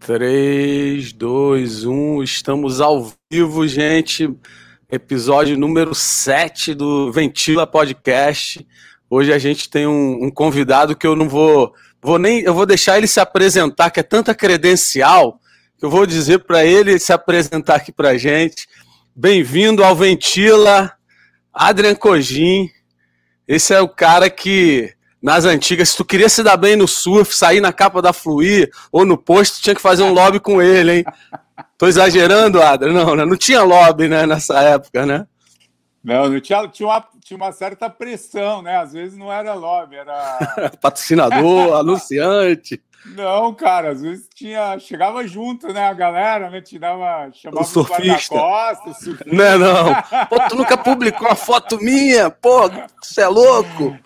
3, 2, 1, estamos ao vivo, gente. Episódio número 7 do Ventila Podcast. Hoje a gente tem um, um, convidado que eu não vou, vou nem, eu vou deixar ele se apresentar, que é tanta credencial, que eu vou dizer para ele se apresentar aqui para gente. Bem-vindo ao Ventila, Adrian Cogin. Esse é o cara que nas antigas, se tu queria se dar bem no surf, sair na capa da Fluir ou no posto, tinha que fazer um lobby com ele, hein? Tô exagerando, Adra? Não, né? não tinha lobby, né, nessa época, né? Não, não tinha, tinha, uma, tinha uma certa pressão, né? Às vezes não era lobby, era. Patrocinador, anunciante. Não, cara, às vezes tinha. Chegava junto, né? A galera, né? Te dava. Chamava o surfista. Costas, Não, é não. Pô, tu nunca publicou a foto minha? Pô, você é louco?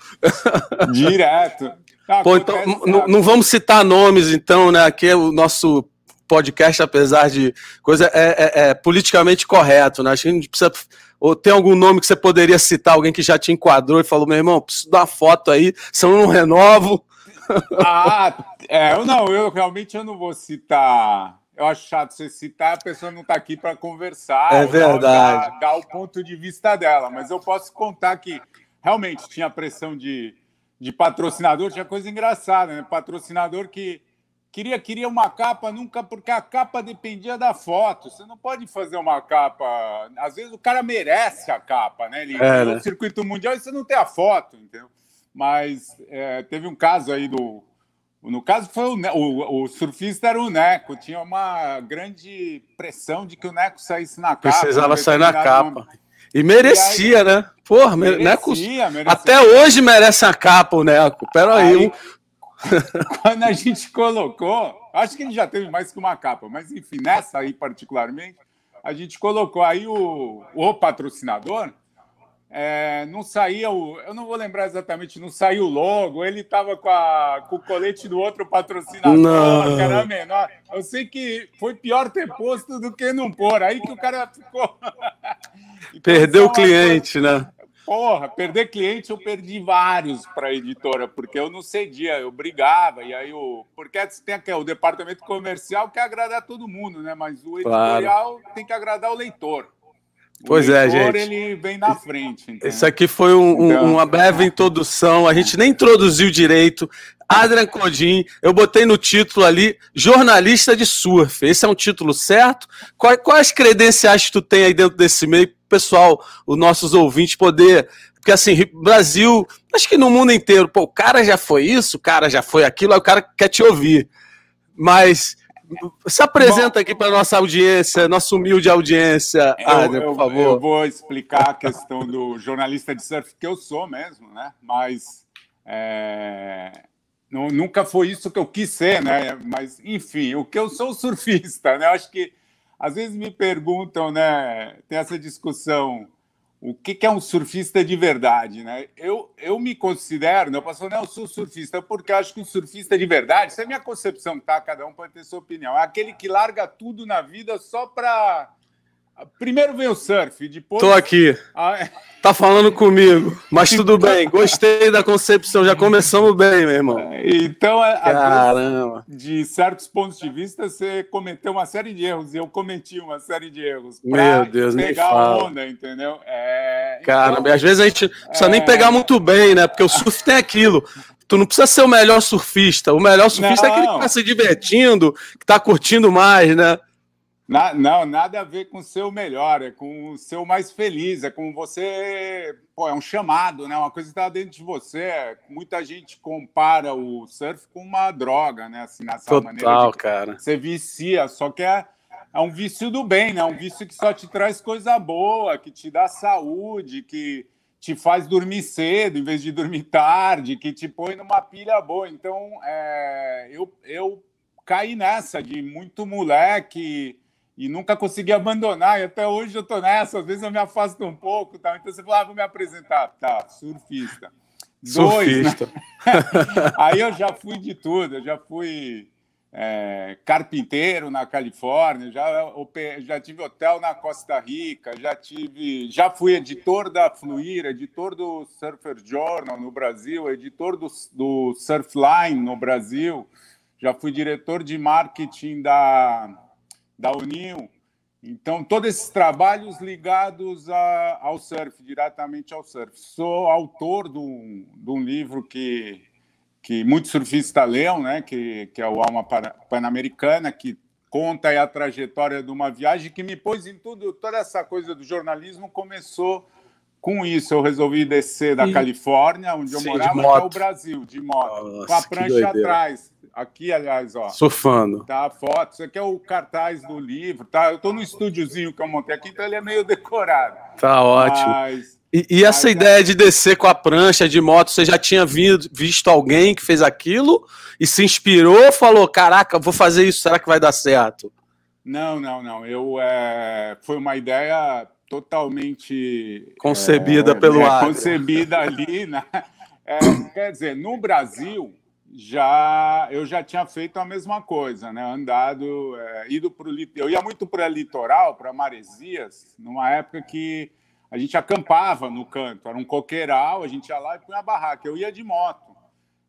Direto. Ah, Pô, então, não vamos citar nomes, então, né? Aqui é o nosso podcast, apesar de coisa, é, é, é politicamente correto, né? Acho que a gente precisa. Ou tem algum nome que você poderia citar, alguém que já te enquadrou e falou, meu irmão, preciso dar uma foto aí, senão eu não renovo. Ah, é, eu não, eu realmente eu não vou citar. Eu acho chato você citar, a pessoa não está aqui para conversar. É verdade. Dar, dar, o ponto de vista dela, mas eu posso contar que realmente tinha pressão de, de patrocinador, tinha coisa engraçada, né? Patrocinador que queria queria uma capa nunca porque a capa dependia da foto. Você não pode fazer uma capa. Às vezes o cara merece a capa, né? Ele é, né? no circuito mundial e você não tem a foto, entendeu? Mas é, teve um caso aí do. No caso, foi o, o, o, surfista era o Neco, tinha uma grande pressão de que o Neco saísse na capa. Precisava sair na capa. E merecia, e aí, né? Porra, merecia, Neco. Merecia. Até hoje merece a capa o Neco. Pera aí. aí quando a gente colocou, acho que ele já teve mais que uma capa, mas enfim, nessa aí particularmente, a gente colocou aí o, o patrocinador é, não saía o. Eu não vou lembrar exatamente, não saiu logo, ele estava com, com, o colete do outro patrocinador, não. menor. Eu sei que foi pior ter posto do que não pôr. Aí que o cara ficou. então, Perdeu o cliente, coisa... né? Porra, perder cliente eu perdi vários para a editora, porque eu não cedia, eu brigava, e aí o. Porque tem aqui, o departamento comercial quer agradar todo mundo, né? Mas o editorial claro. tem que agradar o leitor. Pois é, gente. ele vem na frente. Entendeu? Isso aqui foi um, então... uma breve introdução. A gente nem introduziu direito. Adrian Codin, eu botei no título ali, jornalista de surf. Esse é um título certo? Quais, quais credenciais tu tem aí dentro desse meio, pessoal, os nossos ouvintes poder. Porque assim, Brasil, acho que no mundo inteiro, pô, o cara já foi isso, o cara já foi aquilo, aí o cara quer te ouvir. Mas se apresenta aqui para nossa audiência, nossa humilde audiência, Adrian, por favor. Eu vou explicar a questão do jornalista de surf, que eu sou mesmo, né? Mas é, não, nunca foi isso que eu quis ser, né? Mas, enfim, o que eu sou surfista, né? Eu acho que às vezes me perguntam, né? Tem essa discussão o que, é um surfista de verdade, né? Eu, eu me considero, eu posso falar, não, eu sou surfista, porque acho que um surfista de verdade, essa é minha concepção, tá? Cada um pode ter sua opinião. É aquele que larga tudo na vida só para Primeiro vem o surf, depois. Tô aqui. Ah, é. Tá falando comigo, mas tudo bem. Gostei da concepção, já começamos bem, meu irmão. Então, Caramba. de certos pontos de vista, você cometeu uma série de erros e eu cometi uma série de erros. Meu Deus, pegar a onda, entendeu? É... Caramba, então, às vezes a gente não precisa é... nem pegar muito bem, né? Porque o surf tem aquilo. Tu não precisa ser o melhor surfista. O melhor surfista não. é aquele que tá se divertindo, que tá curtindo mais, né? Na, não, nada a ver com o seu melhor, é com o seu mais feliz, é com você. Pô, é um chamado, né? Uma coisa que está dentro de você. Muita gente compara o surf com uma droga, né? Assim, nessa Total, maneira. De cara. Você vicia, só que é, é um vício do bem, né? Um vício que só te traz coisa boa, que te dá saúde, que te faz dormir cedo em vez de dormir tarde, que te põe numa pilha boa. Então, é, eu, eu caí nessa de muito moleque e nunca consegui abandonar, e até hoje eu tô nessa, às vezes eu me afasto um pouco, tá? então você fala, ah, vou me apresentar, tá, surfista. Surfista. Dois, né? Aí eu já fui de tudo, eu já fui é, carpinteiro na Califórnia, já, já tive hotel na Costa Rica, já tive, já fui editor da Fluir, editor do Surfer Journal no Brasil, editor do, do Surfline no Brasil, já fui diretor de marketing da, da Unil. Então, todos esses trabalhos ligados a, ao surf, diretamente ao surf. Sou autor de um, de um livro que, que muitos surfistas leem, né? que, que é o Alma Pan-Americana, que conta a trajetória de uma viagem que me pôs em tudo, toda essa coisa do jornalismo começou com isso. Eu resolvi descer da e... Califórnia, onde Sim, eu morava, até o Brasil, de moto, Nossa, com a prancha atrás. Aqui, aliás, ó. Surfando. Tá a foto. Isso aqui é o cartaz do livro, tá? Eu estou no estúdiozinho que eu montei aqui, então ele é meio decorado. Tá ótimo. Mas... E, e, essa Mas, ideia de descer com a prancha de moto, você já tinha vindo, visto alguém que fez aquilo e se inspirou, falou: caraca, vou fazer isso, será que vai dar certo? Não, não, não. Eu é... foi uma ideia totalmente concebida é, pelo é, ar. Concebida ali, né? É, quer dizer, no Brasil já eu já tinha feito a mesma coisa, né? Andado, é, ido para o eu ia muito para litoral, para Maresias, numa época que a gente acampava no canto, era um coqueiral, a gente ia lá e punha a barraca. Eu ia de moto.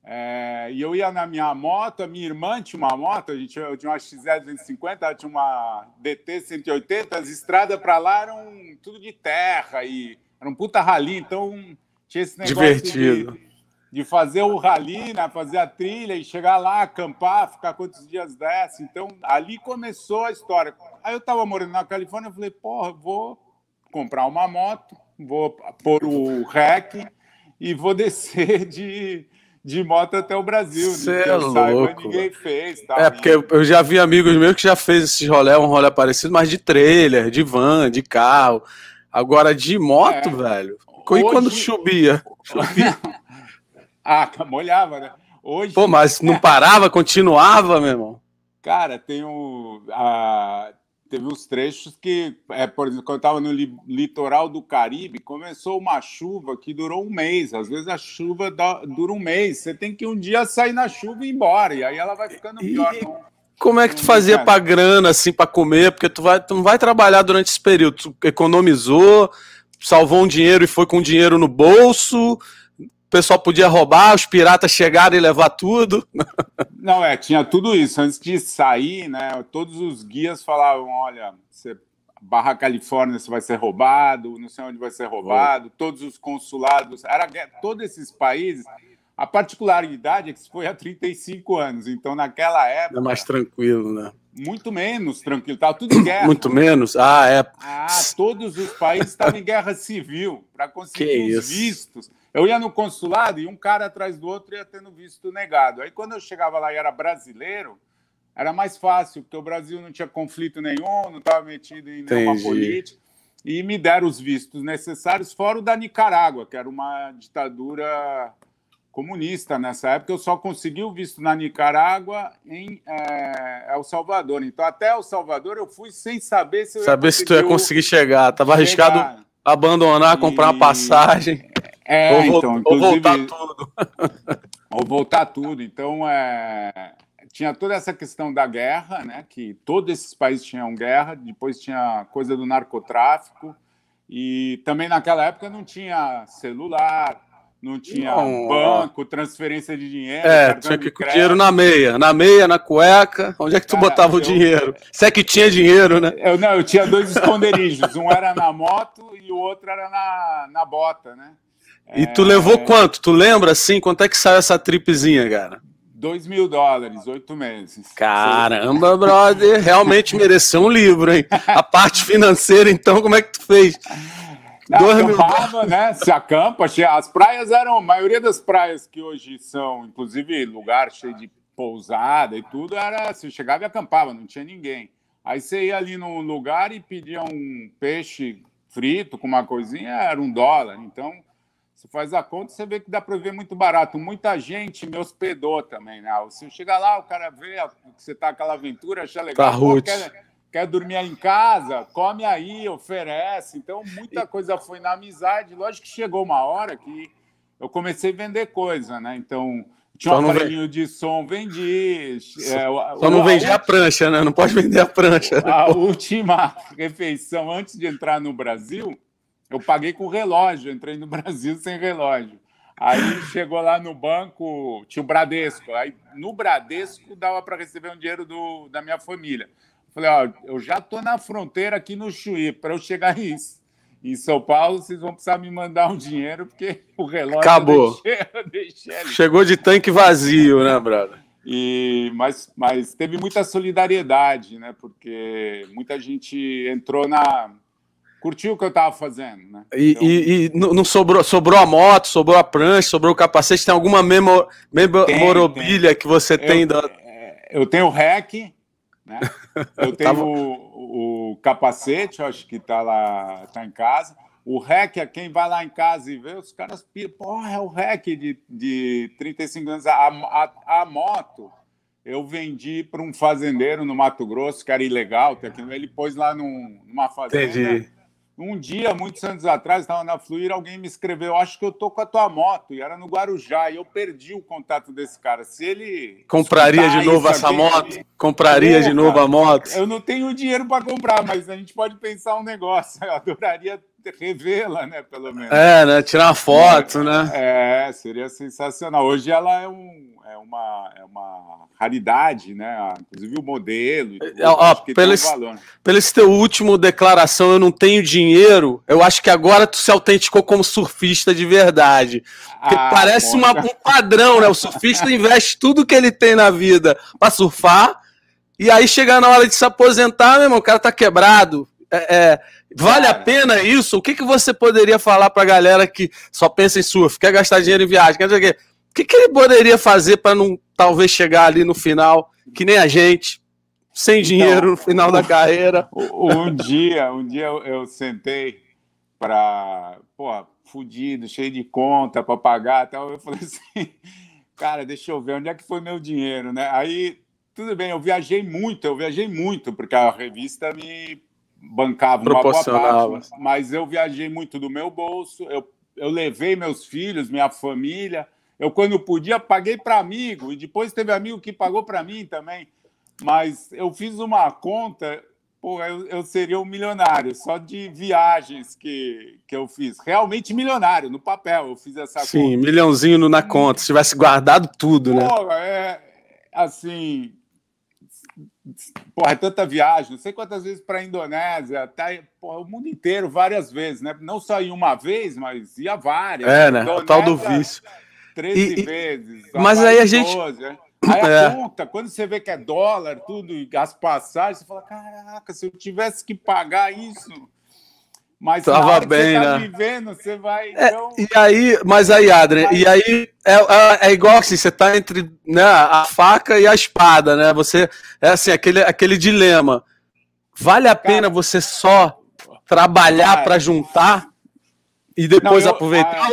É, e eu ia na minha moto, a minha irmã tinha uma moto, a gente, eu tinha uma XZ250, ela tinha uma DT 180, as estradas para lá eram tudo de terra e era um puta rali, então tinha esse negócio Divertido. De, de fazer o rally, né, fazer a trilha e chegar lá, acampar, ficar quantos dias desse. Então, ali começou a história. Aí eu estava morando na Califórnia, eu falei, porra, vou comprar uma moto, vou pôr o REC e vou descer de, de moto até o Brasil. Você é louco. Saiba, ninguém fez. Tá? É, porque eu já vi amigos meus que já fez esse rolê, um rolê parecido, mas de trailer, de van, de carro. Agora, de moto, é. velho. E Hoje... quando chovia? Chovia. Ah, molhava, né? Hoje. Pô, mas não parava, continuava, meu irmão. Cara, tem um. A, teve uns trechos que, é, por exemplo, quando eu estava no li, litoral do Caribe, começou uma chuva que durou um mês. Às vezes a chuva dá, dura um mês. Você tem que um dia sair na chuva e ir embora. E aí ela vai ficando pior. E... Não, como é que tu fazia para grana, assim, para comer? Porque tu, vai, tu não vai trabalhar durante esse período. Tu economizou, salvou um dinheiro e foi com dinheiro no bolso pessoal podia roubar, os piratas chegaram e levar tudo. Não, é, tinha tudo isso. Antes de sair, né, todos os guias falavam: olha, você, Barra Califórnia você vai ser roubado, não sei onde vai ser roubado, oh. todos os consulados, era todos esses países. A particularidade é que isso foi há 35 anos, então naquela época. É mais tranquilo, né? Muito menos tranquilo, estava tudo em guerra. Muito menos? Ah, é. Ah, todos os países estavam em guerra civil para conseguir que os isso? vistos. Eu ia no consulado e um cara atrás do outro ia tendo visto negado. Aí quando eu chegava lá e era brasileiro, era mais fácil, porque o Brasil não tinha conflito nenhum, não estava metido em nenhuma Entendi. política. E me deram os vistos necessários, fora o da Nicarágua, que era uma ditadura comunista nessa época. Eu só consegui o visto na Nicarágua em é, El Salvador. Então, até El Salvador eu fui sem saber se eu Saber se tu ia conseguir chegar. Estava arriscado abandonar, comprar uma passagem. É, ou, então, ou voltar tudo. ou voltar tudo. Então, é, tinha toda essa questão da guerra, né? Que todos esses países tinham guerra. Depois tinha coisa do narcotráfico. E também naquela época não tinha celular, não tinha não. banco, transferência de dinheiro. É, tinha que com dinheiro na meia. Na meia, na cueca. Onde é que tu Cara, botava eu, o dinheiro? Se é que tinha dinheiro, né? Eu, não, eu tinha dois esconderijos. um era na moto e o outro era na, na bota, né? E tu levou quanto? Tu lembra assim? Quanto é que saiu essa tripezinha, cara? 2 mil dólares, oito meses. Caramba, brother, realmente mereceu um livro, hein? A parte financeira, então, como é que tu fez? Acampava, né? Se acampa. As praias eram, a maioria das praias que hoje são, inclusive, lugar cheio de pousada e tudo, era você chegava e acampava, não tinha ninguém. Aí você ia ali num lugar e pedia um peixe frito com uma coisinha, era um dólar. Então, você faz a conta, você vê que dá para ver muito barato. Muita gente me hospedou também, né? Você chega lá, o cara vê que você está aquela aventura, acha legal. Tá Pô, quer, quer dormir em casa, come aí, oferece. Então, muita coisa foi na amizade. Lógico que chegou uma hora que eu comecei a vender coisa, né? Então, tinha um aparelhinho de som, vendi. É, Só não vendi a, a prancha, né? Não pode vender a prancha. A última refeição antes de entrar no Brasil eu paguei com relógio, entrei no Brasil sem relógio. Aí chegou lá no banco, tinha o Bradesco. Aí no Bradesco dava para receber um dinheiro do, da minha família. Falei, ó, eu já tô na fronteira aqui no Chuí, para eu chegar em, em São Paulo, vocês vão precisar me mandar um dinheiro, porque o relógio acabou. Eu deixei, eu deixei Chegou de tanque vazio, né, brother? E, mas, mas teve muita solidariedade, né? Porque muita gente entrou na. Curtiu o que eu estava fazendo, né? E, então... e, e, não sobrou, sobrou a moto, sobrou a prancha, sobrou o capacete. Tem alguma memo, memorabilia que você tem? Eu, da... É, eu tenho o REC, né? Eu tenho o, o, capacete, acho que está lá, tá em casa. O REC, é quem vai lá em casa e vê, os caras porra, é o REC de, de 35 anos. A, a, a moto eu vendi para um fazendeiro no Mato Grosso, que era ilegal, ele pôs lá num, numa fazenda. Entendi. Um dia, muitos anos atrás, estava na Fluir, alguém me escreveu: Acho que eu tô com a tua moto, e era no Guarujá, e eu perdi o contato desse cara. Se ele. Compraria de novo essa aqui, moto? Compraria de novo a moto? Eu não tenho dinheiro para comprar, mas a gente pode pensar um negócio. Eu adoraria revê-la, né? Pelo menos. É, né? Tirar uma foto, é, né? É, seria sensacional. Hoje ela é, um, é, uma, é uma raridade, né? Inclusive o modelo. Tudo, ó, pelo, esse, um pelo esse teu último declaração, eu não tenho dinheiro, eu acho que agora tu se autenticou como surfista de verdade. Porque ah, parece uma, um padrão, né? O surfista investe tudo que ele tem na vida para surfar. E aí chega na hora de se aposentar, meu irmão, o cara tá quebrado. É, é, Vale a pena isso? O que, que você poderia falar para a galera que só pensa em surf, quer gastar dinheiro em viagem, quer dizer o que, que ele poderia fazer para não talvez chegar ali no final, que nem a gente, sem então, dinheiro então, no final da carreira? Um dia, um dia eu, eu sentei para, pô, fudido, cheio de conta para pagar, tal. Eu falei assim, cara, deixa eu ver onde é que foi meu dinheiro, né? Aí tudo bem, eu viajei muito, eu viajei muito porque a revista me bancava uma boa parte, mas eu viajei muito do meu bolso, eu, eu levei meus filhos, minha família, eu quando podia paguei para amigo e depois teve amigo que pagou para mim também, mas eu fiz uma conta, pô, eu, eu seria um milionário só de viagens que, que eu fiz, realmente milionário no papel, eu fiz essa Sim, conta. Sim, milhãozinho na conta, se tivesse guardado tudo, né? né? É, assim, porra, é tanta viagem, não sei quantas vezes para a Indonésia, até porra, o mundo inteiro, várias vezes, né? Não só em uma vez, mas ia várias. É, né? Indonésia, o tal do vício. 13 e, vezes. Mas aí a gente. 12, né? Aí a é. conta, quando você vê que é dólar, tudo, as passagens, você fala: caraca, se eu tivesse que pagar isso. Mas Tava bem, você tá né? vivendo, você vai. É, então... e aí, mas aí, Adrian, e aí é, é, é, igual assim, você tá entre né, a faca e a espada, né? Você é assim, aquele, aquele dilema. Vale a pena você só trabalhar para juntar e depois não, eu, aproveitar?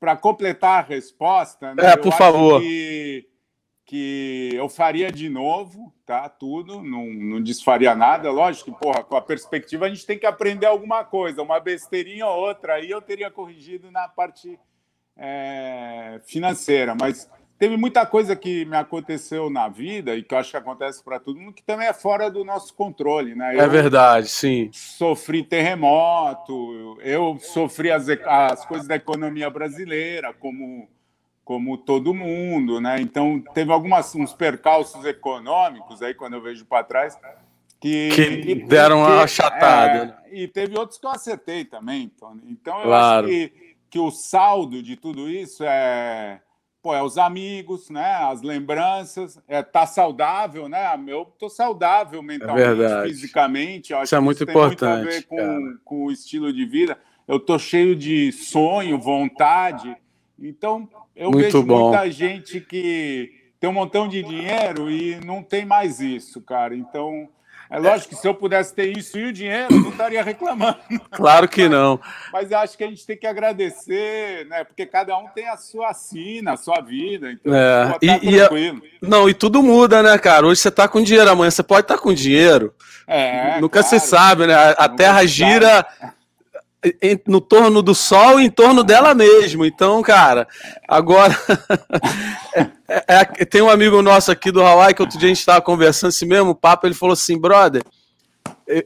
Para completar a resposta, né, é, por favor. Que que eu faria de novo, tá? Tudo, não, não desfaria nada. Lógico que, porra, com a perspectiva a gente tem que aprender alguma coisa, uma besteirinha ou outra. Aí eu teria corrigido na parte é, financeira, mas teve muita coisa que me aconteceu na vida e que eu acho que acontece para todo mundo que também é fora do nosso controle, né? É eu é verdade, sim. Sofri terremoto, eu sofri as, as coisas da economia brasileira, como como todo mundo, né? Então teve alguns uns percalços econômicos aí quando eu vejo para trás que, que, deram uma achatada. É, e teve outros que eu acertei também, Tony. Então eu claro. acho que, que o saldo de tudo isso é pô, é os amigos, né? As lembranças, é tá saudável, né? Eu tô saudável mentalmente, é fisicamente. isso é muito importante. Tem muito a ver com, com o estilo de vida. Eu tô cheio de sonho, vontade. Então, eu Muito vejo bom. muita gente que tem um montão de dinheiro e não tem mais isso, cara. Então, é lógico que se eu pudesse ter isso e o dinheiro, eu não estaria reclamando. Claro que não. Mas eu acho que a gente tem que agradecer, né? Porque cada um tem a sua sina, a sua vida. Então, é. Tá e, tranquilo. E, não, e tudo muda, né, cara? Hoje você tá com dinheiro, amanhã você pode estar tá com dinheiro. É, Nunca claro. se sabe, né? A, a Terra gira no torno do Sol e em torno dela mesmo. Então, cara, agora. é, é, é, tem um amigo nosso aqui do Hawaii que outro dia a gente estava conversando esse mesmo papo. Ele falou assim: brother,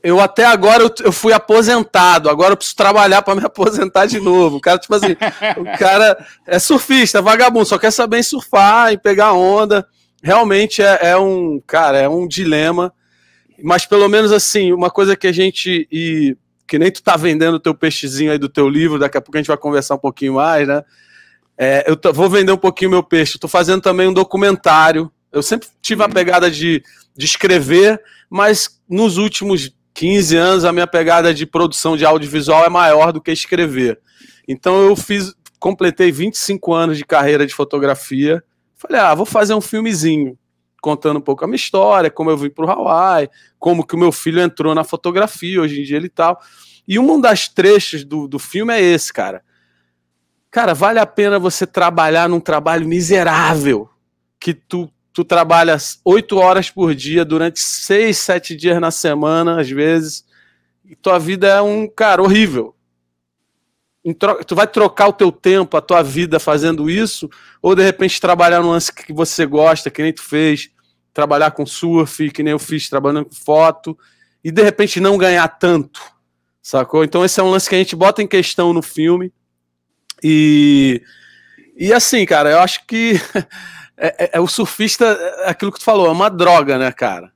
eu até agora eu, eu, fui aposentado, agora eu preciso trabalhar para me aposentar de novo. O cara, tipo assim, o cara é surfista, é vagabundo, só quer saber surfar, em pegar onda. Realmente é, é, um, cara, é um dilema. Mas pelo menos assim, uma coisa que a gente. E, que nem tu tá vendendo o teu peixezinho aí do teu livro, daqui a pouco a gente vai conversar um pouquinho mais, né? É, eu tô, vou vender um pouquinho meu peixe. Estou fazendo também um documentário. Eu sempre tive a uhum. pegada de, de escrever, mas nos últimos 15 anos a minha pegada de produção de audiovisual é maior do que escrever. Então eu fiz, completei 25 anos de carreira de fotografia. Falei, ah, vou fazer um filmezinho contando um pouco a minha história, como eu vim para o Hawaii, como que o meu filho entrou na fotografia, hoje em dia ele tal. E um das trechos do, do filme é esse, cara. Cara, vale a pena você trabalhar num trabalho miserável, que tu tu trabalhas oito horas por dia durante seis, sete dias na semana, às vezes, e tua vida é um cara horrível. Tu vai trocar o teu tempo, a tua vida fazendo isso, ou de repente trabalhar no lance que você gosta, que nem tu fez, trabalhar com surf, que nem eu fiz, trabalhando com foto, e de repente não ganhar tanto, sacou? Então esse é um lance que a gente bota em questão no filme. E, e assim, cara, eu acho que é, é, é, o surfista, é aquilo que tu falou, é uma droga, né, cara?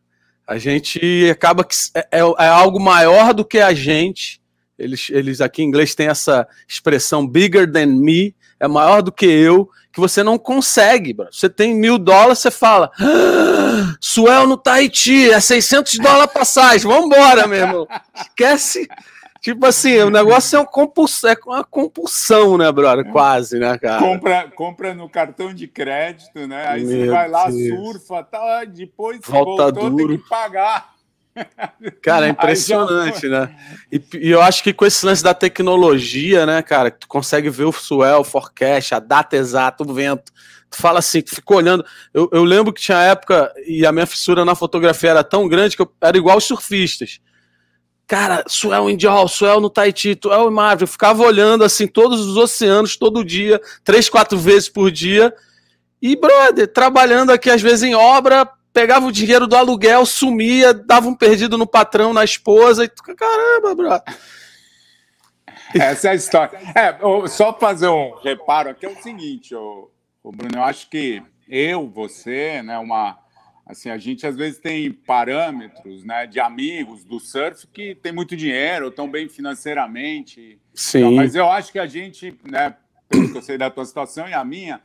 A gente acaba que é, é, é, algo maior do que a gente. Eles, eles aqui em inglês têm essa expressão bigger than me, é maior do que eu, que você não consegue, bro. Você tem mil dólares, você fala, ah, Suel no Tahiti, é 600 dólares passagem, vambora, meu irmão. Esquece Tipo assim, o negócio é, um compulsão, é uma compulsão, né, brother? É. Quase, né, cara? Compra, compra no cartão de crédito, né? Aí Meu você vai lá, Deus. surfa, tá, depois Volta voltou, duro. tem que pagar. Cara, é impressionante, né? E, e, eu acho que com esse lance da tecnologia, né, cara, tu consegue ver o swell, o forecast, a data exata, o vento. Tu fala assim, tu ficou olhando. Eu, eu lembro que tinha época, e a minha fissura na fotografia era tão grande que eu era igual os surfistas. Cara, Suel em Diol, Suel no Tahiti, Suel em Marvel. Eu ficava olhando assim todos os oceanos, todo dia, três, quatro vezes por dia. E, brother, trabalhando aqui às vezes em obra, pegava o dinheiro do aluguel, sumia, dava um perdido no patrão, na esposa. E caramba, brother. Essa é a história. É, só fazer um reparo aqui é o seguinte, ô Bruno, eu acho que eu, você, né, uma Assim, a gente às vezes tem parâmetros, né, de amigos do surf que tem muito dinheiro, estão bem financeiramente. Sim. Então, mas eu acho que a gente, né, pelo que eu sei da tua situação e a minha,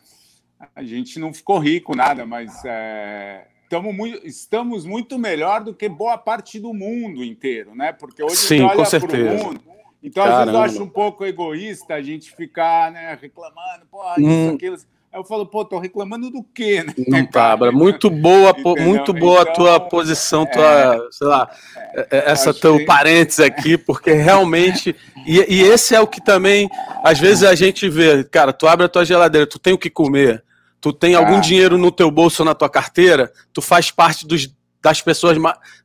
a gente não ficou rico nada, mas é, muito, estamos muito melhor do que boa parte do mundo inteiro, né? Porque hoje Sim, olha para o mundo. Então, Caramba. às vezes eu acho um pouco egoísta a gente ficar né, reclamando, porra, isso, hum. aquilo. Aí eu falo, pô, tô reclamando do quê? Né? Não tá, muito boa, muito boa então, a tua posição, tua, é, sei lá, é, é essa teu que... parênteses aqui, porque realmente, e, e esse é o que também, às vezes a gente vê, cara, tu abre a tua geladeira, tu tem o que comer, tu tem algum ah. dinheiro no teu bolso ou na tua carteira, tu faz parte dos das pessoas,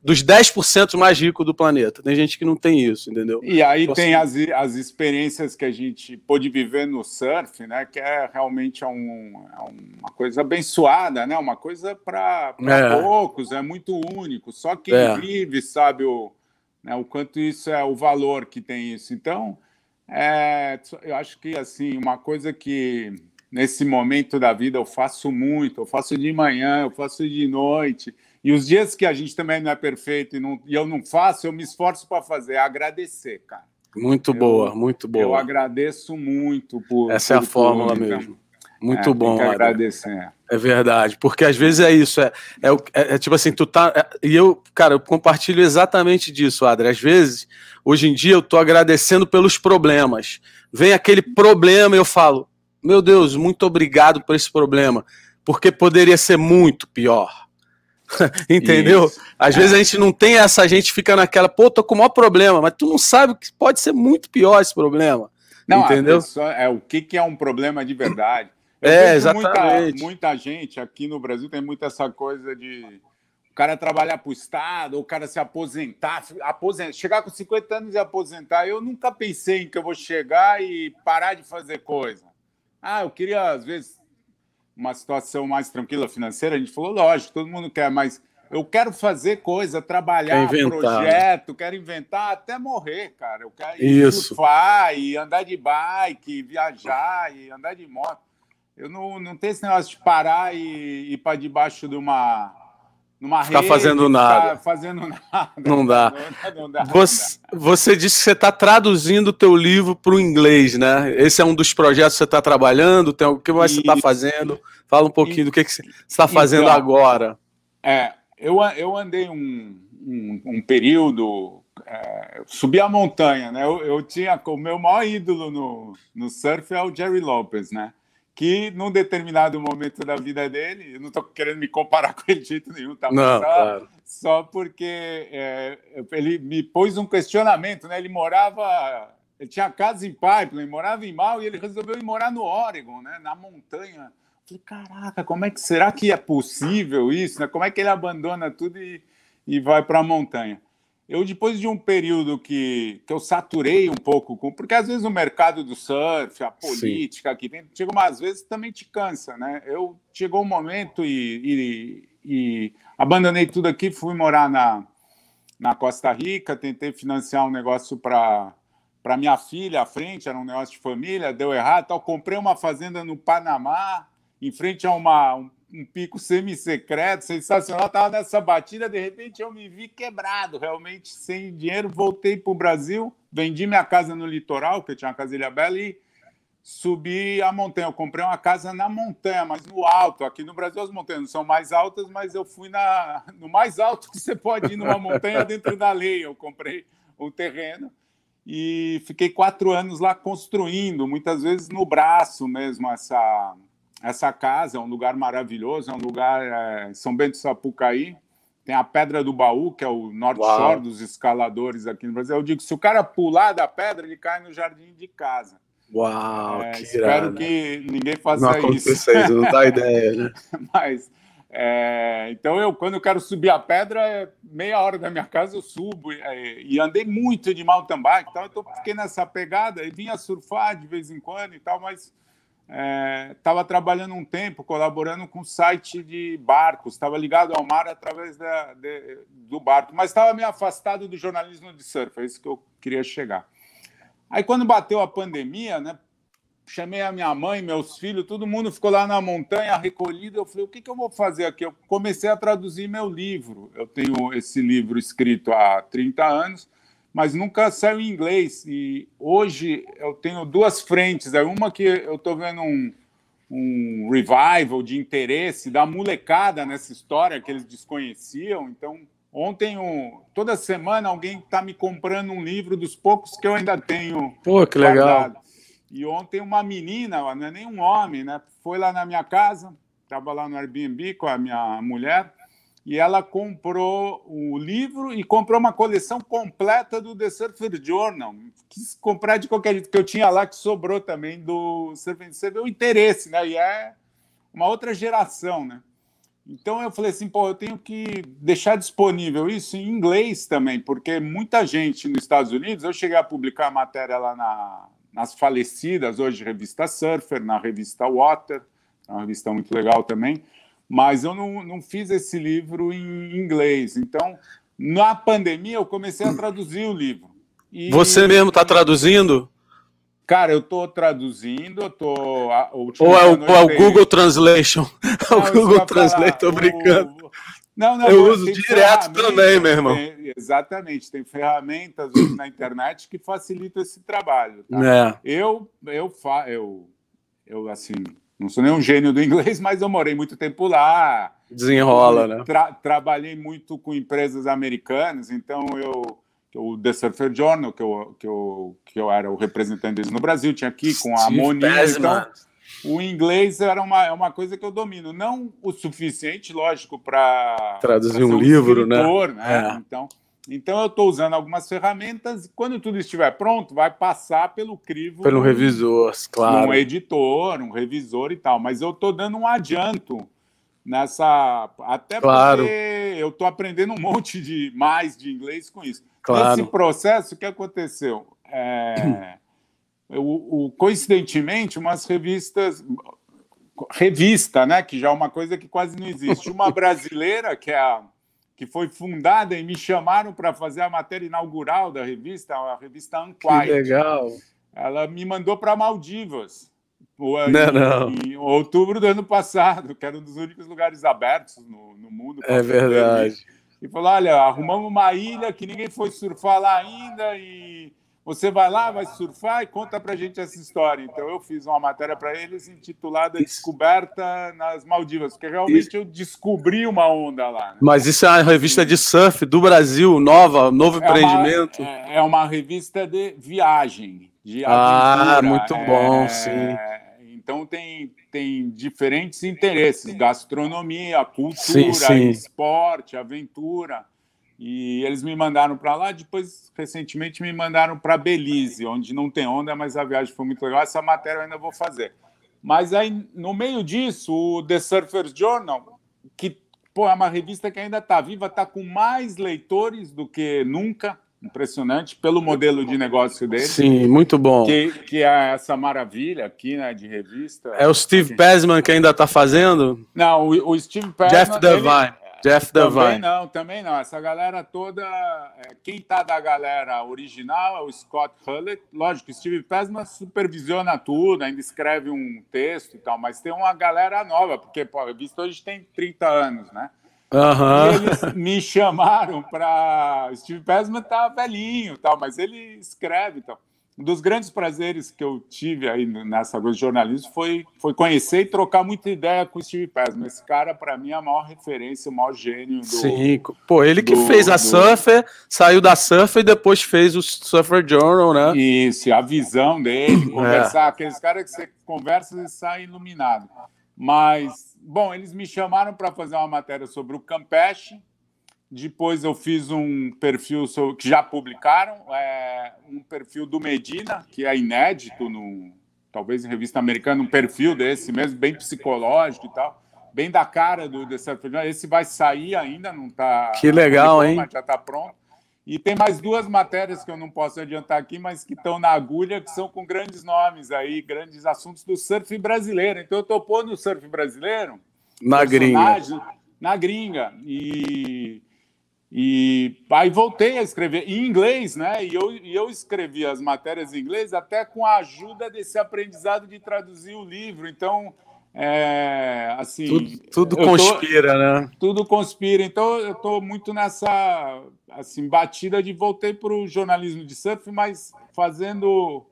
dos 10% mais ricos do planeta. Tem gente que não tem isso, entendeu? E aí então, tem assim, as, as experiências que a gente pôde viver no surf, né? Que é realmente é um, é uma coisa abençoada, né? Uma coisa para é. poucos, é muito único. Só quem é. vive sabe o, né, o quanto isso é o valor que tem isso. Então, é, eu acho que assim, uma coisa que nesse momento da vida eu faço muito, eu faço de manhã, eu faço de noite e os dias que a gente também não é perfeito e, não, e eu não faço, eu me esforço para fazer, é agradecer, cara. Muito eu, boa, muito boa. Eu agradeço muito por. Essa é a fórmula então. mesmo. Muito é, bom. agradecer. É verdade, porque às vezes é isso, é, é, é, é tipo assim, tu tá. É, e eu, cara, eu compartilho exatamente disso, Adri. Às vezes, hoje em dia, eu tô agradecendo pelos problemas. Vem aquele problema e eu falo, meu Deus, muito obrigado por esse problema, porque poderia ser muito pior. Entendeu? Isso. Às é. vezes a gente não tem essa, a gente fica naquela, pô, tô com o maior problema, mas tu não sabe que pode ser muito pior esse problema. Não, entendeu? Pessoa, é o que, que é um problema de verdade. Eu é, exatamente. Muita, muita gente aqui no Brasil tem muito essa coisa de o cara trabalhar para o Estado, o cara se aposentar, aposentar, chegar com 50 anos e aposentar. Eu nunca pensei em que eu vou chegar e parar de fazer coisa. Ah, eu queria, às vezes, uma situação mais tranquila financeira, a gente falou, lógico, todo mundo quer, mas eu quero fazer coisa, trabalhar, quer projeto, quero inventar até morrer, cara. Eu quero Isso. surfar e andar de bike, viajar e andar de moto. Eu não, não tenho esse negócio de parar e ir para debaixo de uma numa ficar rede, fazendo nada. fazendo nada. Não dá. Não, não dá você, você, disse que você está traduzindo o teu livro para o inglês, né? Esse é um dos projetos que você está trabalhando. Tem, o que mais você está fazendo? Fala um pouquinho e, do que, que você está fazendo então, agora. É, eu, eu andei um, um, um período, é, subi a montanha, né? Eu, eu tinha o meu maior ídolo no, no surf é o Jerry Lopez, né? Que num determinado momento da vida dele, eu não estou querendo me comparar com ele de jeito nenhum, tá? Não, só, claro. só porque é, ele me pôs um questionamento, né? Ele morava, ele tinha casa em Pipeline, morava em Mal e ele resolveu ir morar no Oregon, né? Na montanha. Eu falei, caraca, como é que será que é possível isso? Né? Como é que ele abandona tudo e, e vai para a montanha? Eu, depois de um período que, que eu saturei um pouco, com, porque às vezes o mercado do surf, a política Sim. aqui dentro, chega umas vezes também te cansa, né? Eu chegou um momento e, e, e abandonei tudo aqui, fui morar na, na Costa Rica, tentei financiar um negócio para para minha filha à frente, era um negócio de família, deu errado, tal. comprei uma fazenda no Panamá, em frente a uma, um um pico semi-secreto, sensacional. Estava nessa batida, de repente eu me vi quebrado, realmente sem dinheiro. Voltei para o Brasil, vendi minha casa no litoral, que tinha uma casa Ilha Bela, e subi a montanha. Eu comprei uma casa na montanha, mas no alto. Aqui no Brasil as montanhas não são mais altas, mas eu fui na, no mais alto que você pode ir numa montanha dentro da lei. Eu comprei um terreno e fiquei quatro anos lá construindo, muitas vezes no braço mesmo, essa essa casa é um lugar maravilhoso, é um lugar é, São Bento Sapucaí. Tem a Pedra do Baú, que é o Norte Uau. Shore dos escaladores aqui no Brasil. Eu digo, se o cara pular da pedra, ele cai no jardim de casa. Uau, é, que Espero que ninguém faça não isso. isso. Não dá ideia, né? Mas, é, então, eu, quando eu quero subir a pedra, meia hora da minha casa eu subo. É, e andei muito de mountain bike, então eu fiquei nessa pegada e vinha surfar de vez em quando e tal, mas estava é, trabalhando um tempo colaborando com o site de barcos, estava ligado ao mar através da, de, do barco, mas estava meio afastado do jornalismo de surf, é isso que eu queria chegar. Aí quando bateu a pandemia, né, chamei a minha mãe, meus filhos, todo mundo ficou lá na montanha recolhido. Eu falei, o que, que eu vou fazer aqui? Eu comecei a traduzir meu livro. Eu tenho esse livro escrito há 30 anos mas nunca saiu em inglês. E hoje eu tenho duas frentes. É uma que eu estou vendo um, um revival de interesse da molecada nessa história que eles desconheciam. Então, ontem, um, toda semana, alguém está me comprando um livro dos poucos que eu ainda tenho. Pô, que guardado. legal. E ontem uma menina, não é nem um homem, né? Foi lá na minha casa, estava lá no Airbnb com a minha mulher, e ela comprou o livro e comprou uma coleção completa do The Surfer Journal. Quis comprar de qualquer jeito, que eu tinha lá que sobrou também do Surfer. Você vê o interesse, né? E é uma outra geração, né? Então eu falei assim, pô, eu tenho que deixar disponível isso em inglês também, porque muita gente nos Estados Unidos, eu cheguei a publicar a matéria lá na, nas falecidas, hoje, revista Surfer, na revista Water, uma revista muito legal também, mas eu não, não fiz esse livro em inglês. Então, na pandemia, eu comecei a traduzir o livro. E... Você mesmo está traduzindo? Cara, eu estou traduzindo, eu tô. Ou é o, ou é o Google Translation? O Google Translation, estou brincando. O... Não, não, eu uso direto também, meu irmão. Tem, exatamente, tem ferramentas na internet que facilitam esse trabalho. Tá? É. Eu, eu, fa, eu, eu, assim, não sou nenhum gênio do inglês, mas eu morei muito tempo lá. Desenrola, né? Tra trabalhei muito com empresas americanas, então eu o The Surfer Journal, que eu, que eu, que eu era o representante deles no Brasil, tinha aqui com a Moninha. Então, o inglês era uma, é uma coisa que eu domino. Não o suficiente, lógico, para traduzir um, um livro, né? né? É. Então, então, eu estou usando algumas ferramentas e quando tudo estiver pronto, vai passar pelo crivo. Pelo revisor, claro. Um editor, um revisor e tal. Mas eu estou dando um adianto nessa. Até claro. porque eu estou aprendendo um monte de mais de inglês com isso. Claro. Nesse processo, o que aconteceu? É, o, o, coincidentemente, umas revistas. Revista, né? Que já é uma coisa que quase não existe. Uma brasileira, que é a que foi fundada e me chamaram para fazer a matéria inaugural da revista, a revista Unquiet. Que legal. Ela me mandou para Maldivas. Não, em, não. em outubro do ano passado, que era um dos únicos lugares abertos no, no mundo. É verdade. E falou: olha, arrumamos uma ilha que ninguém foi surfar lá ainda e você vai lá, vai surfar e conta pra gente essa história. Então eu fiz uma matéria para eles intitulada isso. Descoberta nas Maldivas, porque realmente isso. eu descobri uma onda lá. Né? Mas isso é uma revista de surf do Brasil, nova, novo é empreendimento. Uma, é, é, uma revista de viagem, de Ah, muito bom, é, sim. Então tem, tem diferentes interesses: gastronomia, cultura, sim, sim. esporte, aventura. E eles me mandaram para lá. Depois, recentemente, me mandaram para Belize, onde não tem onda, mas a viagem foi muito legal. Essa matéria eu ainda vou fazer. Mas aí, no meio disso, o The Surfers Journal, que pô, é uma revista que ainda está viva, está com mais leitores do que nunca. Impressionante pelo modelo de negócio dele. Sim, muito bom. Que, que é essa maravilha aqui, né, de revista. É o Steve Pesman que ainda está fazendo? Não, o, o Steve Pesman. Jeff Devine. Ele, Jeff Devine. Também não, também não. Essa galera toda. É, quem tá da galera original é o Scott Hullett. Lógico, Steve Pesman supervisiona tudo, ainda escreve um texto e tal, mas tem uma galera nova, porque pô, a revista hoje tem 30 anos, né? Uhum. E eles me chamaram para. Steve Pesman tá velhinho, tal, mas ele escreve, tal um dos grandes prazeres que eu tive aí nessa coisa de jornalismo foi, foi conhecer e trocar muita ideia com o Steve Pesman. Esse cara, para mim, é a maior referência, o maior gênio do. Sim, pô, ele que do, fez a do... Surfer, saiu da Surfer e depois fez o Surfer Journal, né? Isso, a visão dele, é. conversar, é. aqueles caras que você conversa e sai iluminado. Mas, bom, eles me chamaram para fazer uma matéria sobre o Campeche depois eu fiz um perfil sobre, que já publicaram, é, um perfil do Medina, que é inédito, no, talvez em revista americana, um perfil desse mesmo, bem psicológico e tal, bem da cara do The Surfer Esse vai sair ainda, não está. Que legal, hein? Já está pronto. E tem mais duas matérias que eu não posso adiantar aqui, mas que estão na agulha, que são com grandes nomes aí, grandes assuntos do surf brasileiro. Então eu estou pondo o surf brasileiro. Na gringa. Na gringa. E e aí voltei a escrever em inglês, né? E eu, e eu escrevi as matérias em inglês até com a ajuda desse aprendizado de traduzir o livro. Então, é, assim. Tudo, tudo conspira, tô, né? Tudo conspira. Então, eu estou muito nessa assim, batida de voltei para o jornalismo de surf, mas fazendo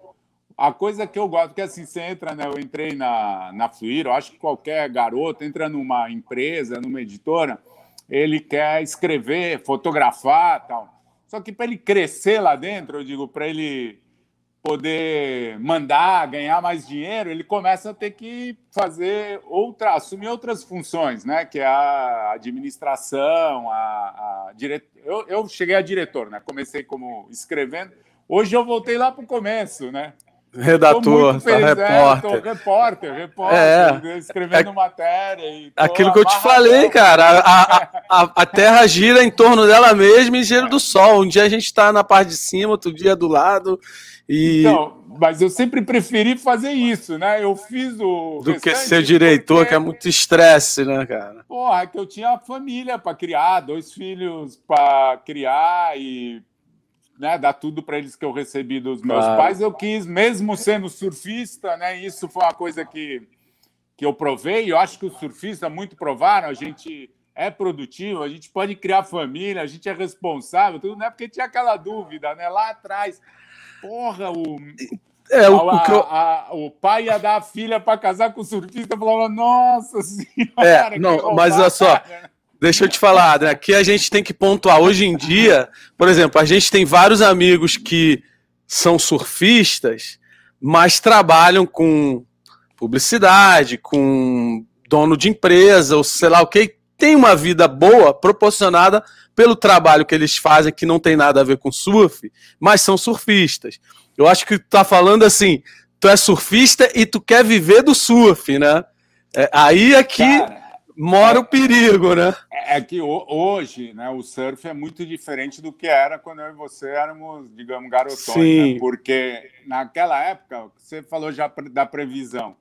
a coisa que eu gosto, porque assim, você entra, né? Eu entrei na, na Fluir, eu acho que qualquer garoto entra numa empresa, numa editora ele quer escrever, fotografar tal. Só que para ele crescer lá dentro, eu digo, para ele poder mandar, ganhar mais dinheiro, ele começa a ter que fazer outra, assumir outras funções, né? Que é a administração, a, a eu, eu cheguei a diretor, né? Comecei como escrevendo. Hoje eu voltei lá para o começo, né? Redator, tá, repórter. É, repórter, repórter, é, escrevendo é, matéria. aquilo que eu te falei, cara. A, a, a, Terra gira em torno dela mesma e gira do Sol. Um dia a gente está na parte de cima, outro dia do lado. E... Então, mas eu sempre preferi fazer isso, né? Eu fiz o. Do que ser diretor, porque... que é muito estresse, né, cara? Porra, que eu tinha família para criar, dois filhos para criar e né, dar tudo para eles que eu recebi dos meus claro. pais. Eu quis, mesmo sendo surfista, né, isso foi uma coisa que, que eu provei. Eu acho que os surfistas muito provaram. A gente é produtivo, a gente pode criar família, a gente é responsável, tudo, não é porque tinha aquela dúvida, né? Lá atrás, porra, o. É, o, a, a, o pai ia dar a filha para casar com o surfista, falava, nossa senhora. É, não, mas olha só, né? Deixa eu te falar, né? Aqui a gente tem que pontuar. Hoje em dia, por exemplo, a gente tem vários amigos que são surfistas, mas trabalham com publicidade, com dono de empresa, ou sei lá o que, tem uma vida boa proporcionada pelo trabalho que eles fazem, que não tem nada a ver com surf, mas são surfistas. Eu acho que tu tá falando assim, tu é surfista e tu quer viver do surf, né? É, aí aqui. Cara mora o perigo, né? É, é que hoje, né, o surf é muito diferente do que era quando eu e você éramos, digamos, garotões, né? Porque naquela época, você falou já da previsão.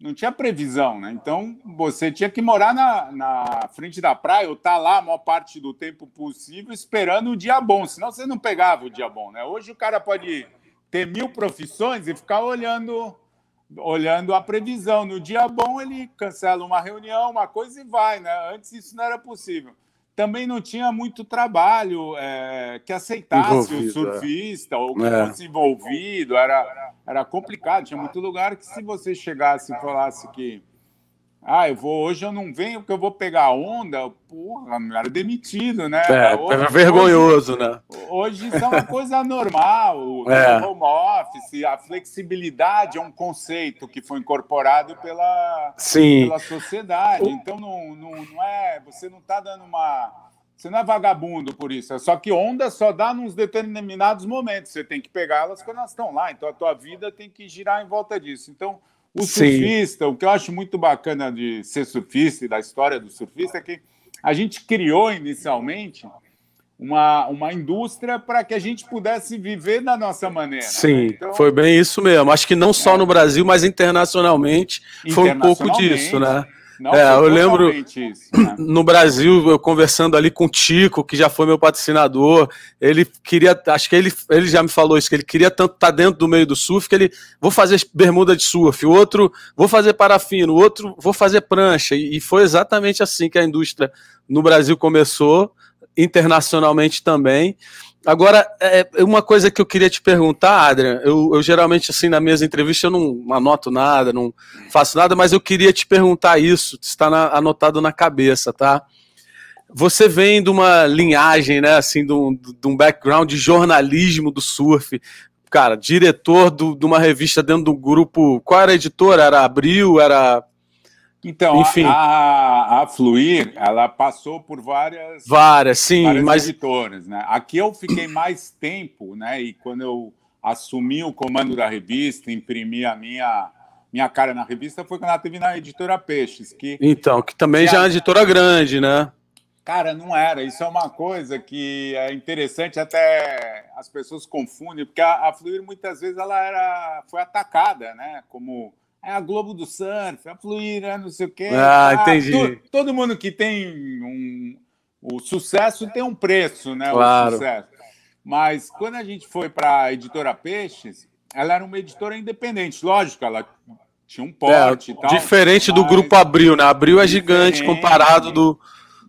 não tinha previsão, né? Então você tinha que morar na, na frente da praia ou estar tá lá a maior parte do tempo possível esperando o dia bom, senão você não pegava o dia bom, né? Hoje o cara pode ter mil profissões e ficar olhando olhando a previsão. No dia bom ele cancela uma reunião, uma coisa e vai, né? Antes isso não era possível também não tinha muito trabalho é, que aceitasse envolvido, o é. surfista é. ou que é. fosse envolvido, era, era complicado. Tinha muito lugar que, se você chegasse e falasse que ah, eu vou hoje eu não venho porque eu vou pegar onda, porra, era demitido, né? É, hoje, era vergonhoso, hoje, né? Hoje isso é uma coisa normal, é. o home office, a flexibilidade é um conceito que foi incorporado pela, Sim. pela sociedade. Então não, não, não é, você não está dando uma você não é vagabundo por isso, é só que onda só dá nos determinados momentos. Você tem que pegá-las quando elas estão lá. Então a tua vida tem que girar em volta disso. Então o Sim. surfista, o que eu acho muito bacana de ser surfista e da história do surfista é que a gente criou inicialmente uma, uma indústria para que a gente pudesse viver da nossa maneira. Né? Sim, então, foi bem isso mesmo. Acho que não só é, no Brasil, mas internacionalmente, internacionalmente foi um pouco disso, né? Não, é, eu lembro isso, né? no Brasil, eu conversando ali com o Tico, que já foi meu patrocinador, ele queria, acho que ele, ele já me falou isso, que ele queria tanto estar tá dentro do meio do surf, que ele, vou fazer bermuda de surf, o outro, vou fazer parafino, o outro, vou fazer prancha, e, e foi exatamente assim que a indústria no Brasil começou, internacionalmente também, Agora, é, é, uma coisa que eu queria te perguntar, Adrian, eu, eu, geralmente, assim, na minhas entrevistas, eu não anoto nada, não faço nada, mas eu queria te perguntar isso, está na, anotado na cabeça, tá? Você vem de uma linhagem, né, assim, de um, de um background de jornalismo do surf, cara, diretor do, de uma revista dentro do grupo, qual era a editora? Era Abril, era então, Enfim. A, a, Fluir, ela passou por várias, várias, sim, várias mas... editoras, né? Aqui eu fiquei mais tempo, né? E quando eu assumi o comando da revista, imprimi a minha minha cara na revista, foi quando ela teve na editora Peixes, que então que também já é uma editora grande, né? Cara, não era. Isso é uma coisa que é interessante, até as pessoas confundem, porque a, a Fluir muitas vezes ela era foi atacada, né? Como é a Globo do Surf, a Fluir, né, não sei o quê. Ah, ah entendi. To, todo mundo que tem um. O sucesso tem um preço, né? Claro. O sucesso. Mas quando a gente foi para a editora Peixes, ela era uma editora independente. Lógico, ela tinha um porte é, e tal. Diferente do grupo Abril, né? Abril é gigante comparado do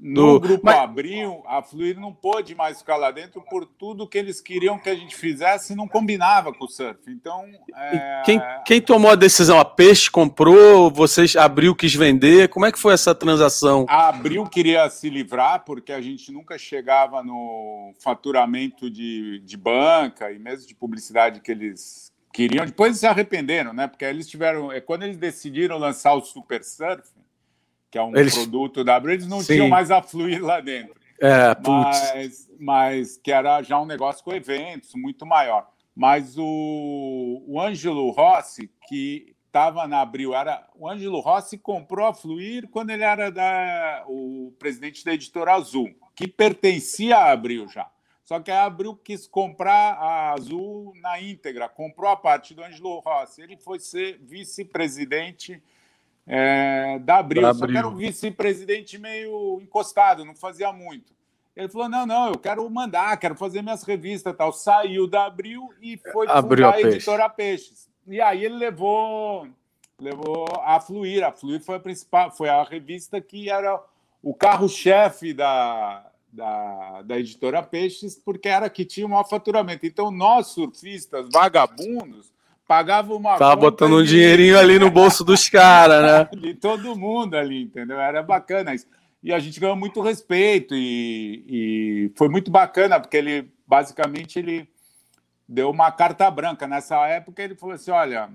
no grupo Mas... Abril, a Fluir não pôde mais ficar lá dentro por tudo que eles queriam que a gente fizesse e não combinava com o surf. Então. É... Quem, quem tomou a decisão? A Peixe comprou? Vocês Abril quis vender? Como é que foi essa transação? A Abril queria se livrar porque a gente nunca chegava no faturamento de, de banca e mesmo de publicidade que eles queriam. Depois se arrependeram, né? Porque eles tiveram. É quando eles decidiram lançar o Super Surf que é um eles... produto da Abril, eles não Sim. tinham mais a Fluir lá dentro. É, mas, mas que era já um negócio com eventos muito maior. Mas o, o Ângelo Rossi, que estava na Abril, era o Ângelo Rossi comprou a Fluir quando ele era da, o presidente da editora Azul, que pertencia à Abril já. Só que a Abril quis comprar a Azul na íntegra, comprou a parte do Ângelo Rossi. Ele foi ser vice-presidente é, da Abril, da Abril. Só que era um vice-presidente meio encostado, não fazia muito. Ele falou: não, não, eu quero mandar, quero fazer minhas revistas tal. Saiu da Abril e foi Abriu fundar a, a editora Peixes. E aí ele levou, levou a Fluir. A Fluir foi a principal, foi a revista que era o carro-chefe da, da, da editora Peixes, porque era que tinha o maior faturamento. Então, nós, surfistas vagabundos, pagava uma Tava botando um dinheirinho ali no bolso dos caras, né? De todo mundo ali, entendeu? Era bacana isso. E a gente ganhou muito respeito e, e foi muito bacana, porque ele, basicamente, ele deu uma carta branca. Nessa época, ele falou assim, olha,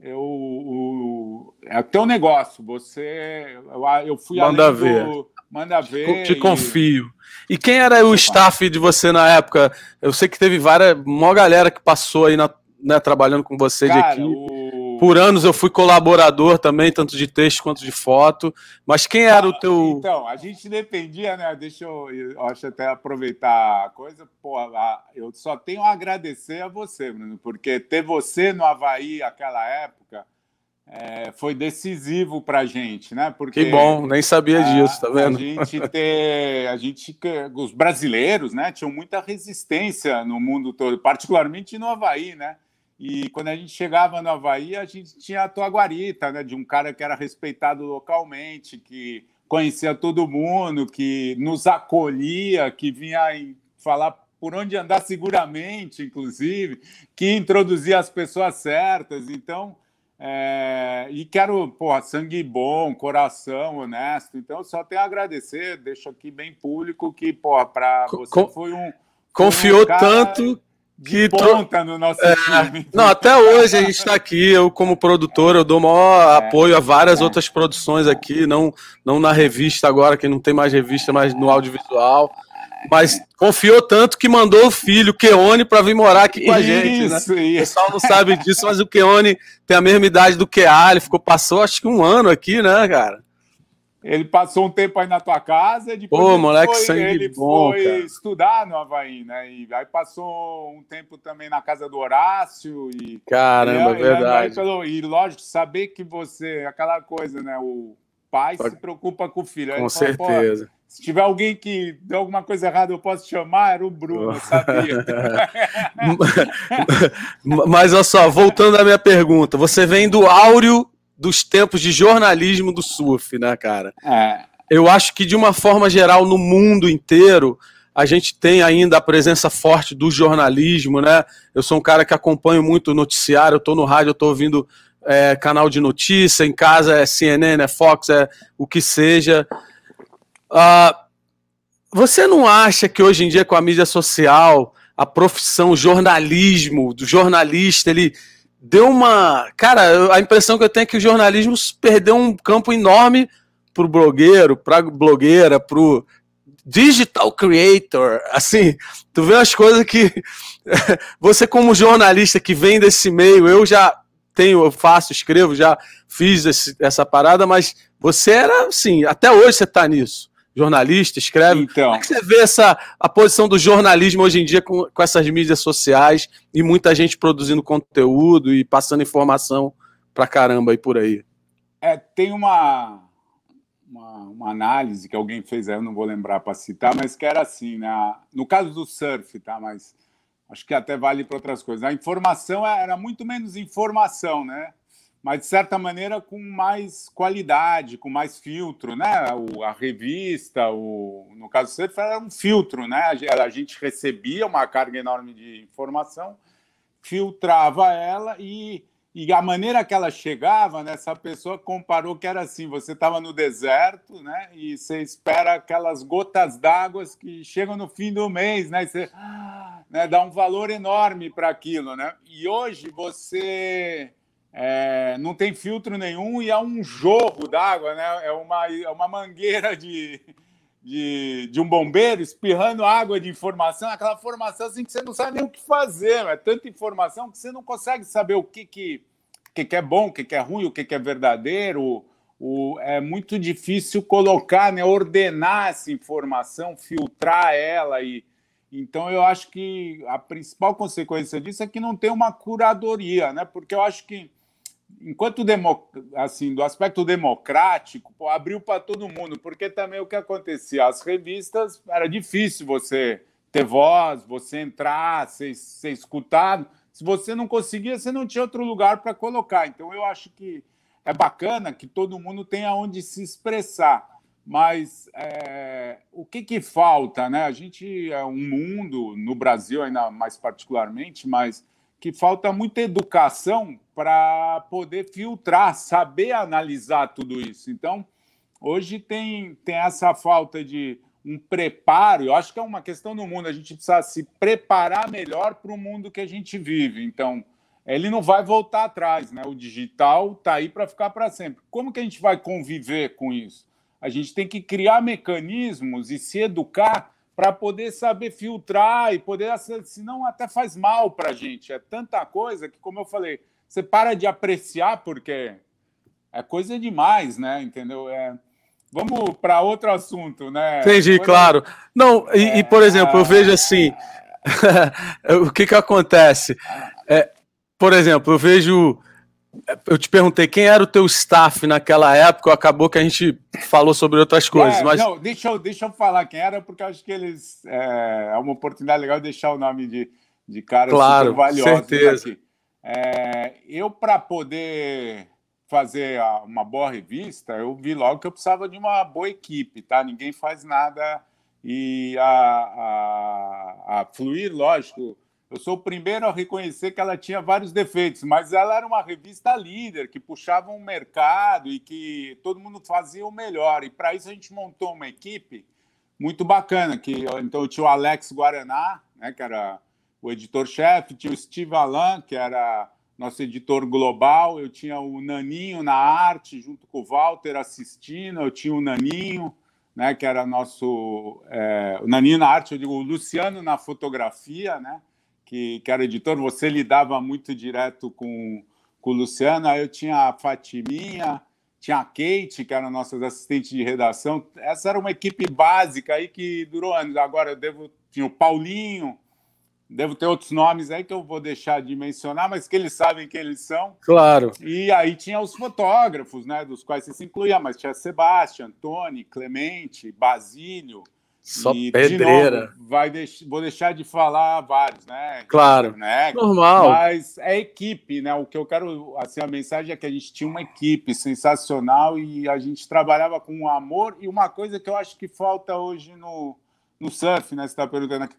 eu, o, é teu negócio, você... Eu, eu fui Manda ver. Do, manda ver. Te e... confio. E quem era o staff de você na época? Eu sei que teve várias, uma galera que passou aí na né, trabalhando com você Cara, de equipe. O... Por anos eu fui colaborador também, tanto de texto quanto de foto. Mas quem era o teu. Então, a gente dependia, né? Deixa eu, eu acho até aproveitar a coisa. Pô, eu só tenho a agradecer a você, Bruno, porque ter você no Havaí aquela época é, foi decisivo para a gente, né? Porque que bom, nem sabia disso, tá vendo? A gente ter, a gente, os brasileiros, né, tinham muita resistência no mundo todo, particularmente no Havaí, né? E quando a gente chegava no Havaí, a gente tinha a tua guarita, né? De um cara que era respeitado localmente, que conhecia todo mundo, que nos acolhia, que vinha falar por onde andar seguramente, inclusive, que introduzia as pessoas certas. Então, é, e quero, porra, sangue bom, coração honesto. Então, só tenho a agradecer, deixo aqui bem público que, porra, para você foi um. Confiou um tanto que ponta no nosso é, time. Não, até hoje a gente está aqui, eu como produtor, eu dou maior é, apoio a várias é. outras produções aqui, não, não na revista agora, que não tem mais revista, mas no audiovisual. Mas confiou tanto que mandou o filho, Keone, para vir morar aqui com a gente. Né? Isso. O pessoal não sabe disso, mas o Keone tem a mesma idade do Keá, ele ficou, passou acho que um ano aqui, né, cara? Ele passou um tempo aí na tua casa, depois Pô, moleque, foi, sangue ele bom, foi cara. estudar no Havaí, né? E aí passou um tempo também na casa do Horácio. E, Caramba, e, verdade. E, e, lógico, saber que você, aquela coisa, né? O pai se preocupa com o filho. Com certeza. se tiver alguém que deu alguma coisa errada, eu posso chamar, era o Bruno, sabia. Mas olha só, voltando à minha pergunta, você vem do áureo dos tempos de jornalismo do surf, né, cara? É. Eu acho que de uma forma geral no mundo inteiro a gente tem ainda a presença forte do jornalismo, né? Eu sou um cara que acompanho muito o noticiário, eu tô no rádio, eu tô ouvindo é, canal de notícia, em casa é CNN, é Fox, é o que seja. Uh, você não acha que hoje em dia, com a mídia social, a profissão jornalismo, do jornalista, ele deu uma. Cara, a impressão que eu tenho é que o jornalismo perdeu um campo enorme pro blogueiro, pra blogueira, pro digital creator. Assim, tu vê as coisas que. você, como jornalista que vem desse meio, eu já tenho, eu faço, escrevo, já fiz esse, essa parada, mas você era assim, até hoje você está nisso. Jornalista, escreve. Então. Como é que você vê essa, a posição do jornalismo hoje em dia com, com essas mídias sociais e muita gente produzindo conteúdo e passando informação pra caramba aí por aí? É, tem uma, uma, uma, análise que alguém fez aí, eu não vou lembrar para citar, mas que era assim, né? no caso do surf, tá? Mas acho que até vale para outras coisas. A informação era muito menos informação, né? Mas de certa maneira com mais qualidade, com mais filtro, né? O, a revista, o, no caso Surf, era um filtro, né? A, a gente recebia uma carga enorme de informação, filtrava ela e e a maneira que ela chegava, né, essa pessoa comparou que era assim: você estava no deserto, né, e você espera aquelas gotas d'água que chegam no fim do mês, né, e você né, dá um valor enorme para aquilo, né? E hoje você é, não tem filtro nenhum e é um jorro d'água, né? É uma, é uma mangueira de, de, de, um bombeiro espirrando água de informação, aquela informação assim que você não sabe nem o que fazer, é tanta informação que você não consegue saber o que, que, que, que é bom, o que, que é ruim, o que, que é verdadeiro. O, é muito difícil colocar, né, ordenar essa informação, filtrar ela e, então, eu acho que a principal consequência disso é que não tem uma curadoria, né? Porque eu acho que, enquanto demo, assim, do aspecto democrático, pô, abriu para todo mundo, porque também o que acontecia, as revistas era difícil você ter voz, você entrar, ser, ser escutado. Se você não conseguia, você não tinha outro lugar para colocar. Então, eu acho que é bacana que todo mundo tenha onde se expressar mas é, o que, que falta? Né? A gente é um mundo, no Brasil ainda mais particularmente, mas que falta muita educação para poder filtrar, saber analisar tudo isso. Então, hoje tem, tem essa falta de um preparo, eu acho que é uma questão do mundo, a gente precisa se preparar melhor para o mundo que a gente vive. Então, ele não vai voltar atrás, né? O digital está aí para ficar para sempre. Como que a gente vai conviver com isso? A gente tem que criar mecanismos e se educar para poder saber filtrar e poder, senão até faz mal para a gente. É tanta coisa que, como eu falei, você para de apreciar porque é coisa demais, né? Entendeu? É... Vamos para outro assunto, né? Entendi, claro. Não, e, é... e, por exemplo, eu vejo assim, o que que acontece? É, por exemplo, eu vejo Eu te perguntei quem era o teu staff naquela época, acabou que a gente falou sobre outras coisas. É, mas... Não, deixa eu, deixa eu falar quem era, porque acho que eles. É, é uma oportunidade legal deixar o nome de, de caras claro, valiosos certeza. aqui. É, eu, para poder fazer uma boa revista, eu vi logo que eu precisava de uma boa equipe, tá? Ninguém faz nada e a, a, a Fluir, lógico eu sou o primeiro a reconhecer que ela tinha vários defeitos, mas ela era uma revista líder, que puxava um mercado e que todo mundo fazia o melhor. E para isso a gente montou uma equipe muito bacana. Que, então tinha o Alex Guaraná, né, que era o editor-chefe, tinha o Steve Alan, que era nosso editor global, eu tinha o Naninho na arte, junto com o Walter assistindo, eu tinha o Naninho, né, que era nosso... É, o Naninho na arte, eu digo, o Luciano na fotografia, né? Que, que era editor, você lidava muito direto com, com o Luciano, aí eu tinha a Fatiminha, tinha a Kate, que era nossas assistentes de redação. Essa era uma equipe básica aí que durou anos. Agora eu devo. Tinha o Paulinho, devo ter outros nomes aí que eu vou deixar de mencionar, mas que eles sabem quem eles são. Claro. E aí tinha os fotógrafos, né? Dos quais você se incluía, mas tinha Sebastião, Tony, Clemente, Basílio. Só e, pedreira. De novo, vai deix... Vou deixar de falar vários, né? Claro. Né? Normal. Mas é equipe, né? O que eu quero, assim, a mensagem é que a gente tinha uma equipe sensacional e a gente trabalhava com amor. E uma coisa que eu acho que falta hoje no, no surf, né? Você está perguntando aqui.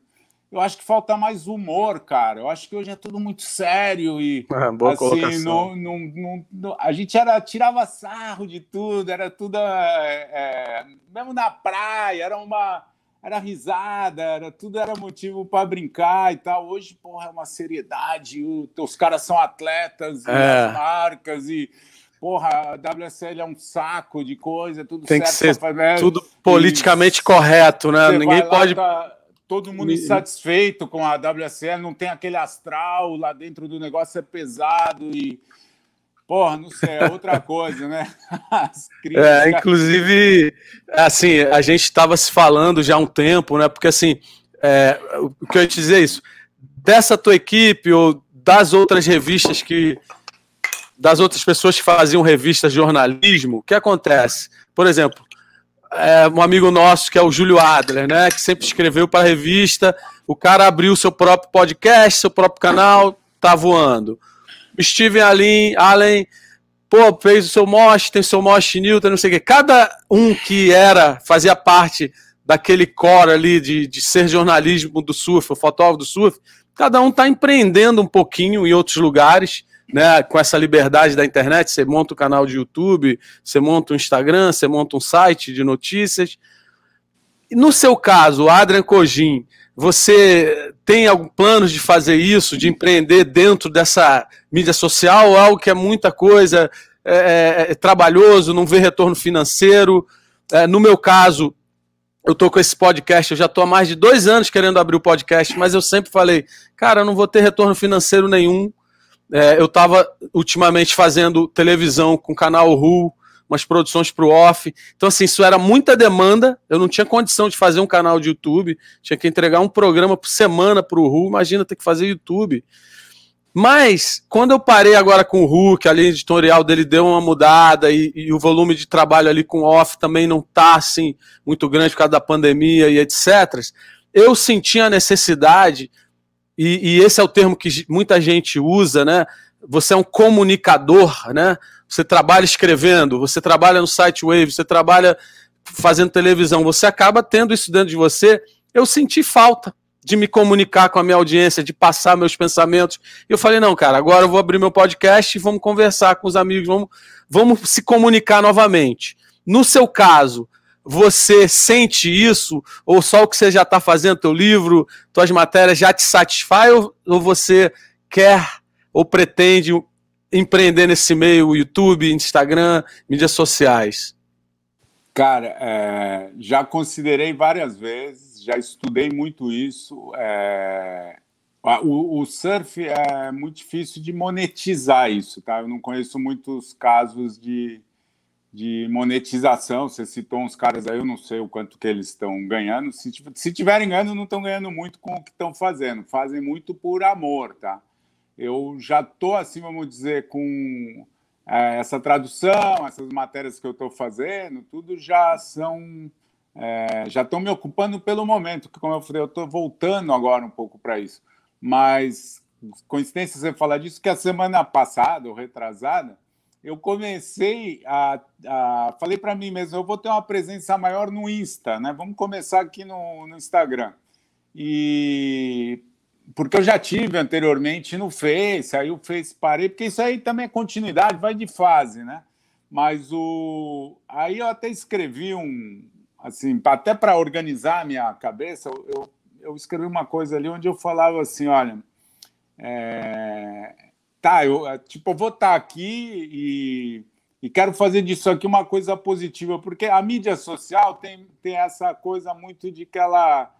Eu acho que falta mais humor, cara. Eu acho que hoje é tudo muito sério e ah, boa assim, não, não, não, não, a gente era tirava sarro de tudo, era tudo é, é, mesmo na praia, era uma era risada, era, tudo era motivo para brincar e tal. Hoje, porra, é uma seriedade, os caras são atletas, é. as marcas e. Porra, a WSL é um saco de coisa, tudo Tem certo. que ser tudo politicamente e, correto, né? Ninguém pode. Tá, todo mundo insatisfeito com a WSL, não tem aquele astral lá dentro do negócio, é pesado e Porra, não sei, é outra coisa, né? é, inclusive, assim, a gente estava se falando já há um tempo, né? Porque, assim, é, o que eu ia te dizer é isso, dessa tua equipe ou das outras revistas que. das outras pessoas que faziam revistas de jornalismo, o que acontece? Por exemplo, é, um amigo nosso que é o Júlio Adler, né? Que sempre escreveu para a revista, o cara abriu seu próprio podcast, seu próprio canal, tá voando. Steven Allen, Allen pô, fez o seu Mosh, tem o seu Mosh Newton, não sei o quê. Cada um que era, fazia parte daquele core ali de, de ser jornalismo do surf, fotógrafo do surf, cada um está empreendendo um pouquinho em outros lugares, né, com essa liberdade da internet, você monta um canal de YouTube, você monta um Instagram, você monta um site de notícias. No seu caso, Adrian Cogin, você tem algum planos de fazer isso, de empreender dentro dessa mídia social, algo que é muita coisa, é, é, é trabalhoso, não vê retorno financeiro? É, no meu caso, eu tô com esse podcast, eu já tô há mais de dois anos querendo abrir o podcast, mas eu sempre falei, cara, eu não vou ter retorno financeiro nenhum. É, eu estava ultimamente fazendo televisão com o canal Ru, umas produções para o off. Então, assim, isso era muita demanda. Eu não tinha condição de fazer um canal de YouTube. Tinha que entregar um programa por semana para o Ru. Imagina ter que fazer YouTube. Mas, quando eu parei agora com o que a linha editorial dele deu uma mudada e, e o volume de trabalho ali com o off também não está assim, muito grande por causa da pandemia e etc., eu senti a necessidade, e, e esse é o termo que muita gente usa, né? Você é um comunicador, né? você trabalha escrevendo, você trabalha no site Wave, você trabalha fazendo televisão, você acaba tendo isso dentro de você. Eu senti falta de me comunicar com a minha audiência, de passar meus pensamentos. Eu falei, não, cara, agora eu vou abrir meu podcast e vamos conversar com os amigos, vamos, vamos se comunicar novamente. No seu caso, você sente isso? Ou só o que você já está fazendo, teu livro, tuas matérias já te satisfaz? Ou, ou você quer ou pretende empreender nesse meio, YouTube, Instagram, mídias sociais? Cara, é, já considerei várias vezes, já estudei muito isso. É, o, o, surf é muito difícil de monetizar isso, tá? Eu não conheço muitos casos de, de monetização. Você citou uns caras aí, eu não sei o quanto que eles estão ganhando. Se, se tiverem ganhando, não estão ganhando muito com o que estão fazendo. Fazem muito por amor, tá? eu já estou, assim, vamos dizer, com é, essa tradução, essas matérias que eu estou fazendo, tudo já são. É, já estão me ocupando pelo momento, que, como eu falei, eu estou voltando agora um pouco para isso. Mas, coincidência você falar disso, que a semana passada, ou retrasada, eu comecei a. a falei para mim mesmo, eu vou ter uma presença maior no Insta, né? Vamos começar aqui no, no Instagram. E porque eu já tive anteriormente no Face, aí o Face parei, porque isso aí também é continuidade, vai de fase, né? Mas o aí eu até escrevi um assim, até para organizar a minha cabeça, eu, eu escrevi uma coisa ali onde eu falava assim, olha, é, tá, eu tipo, eu vou estar tá aqui e, e quero fazer disso aqui uma coisa positiva, porque a mídia social tem, tem essa coisa muito de que ela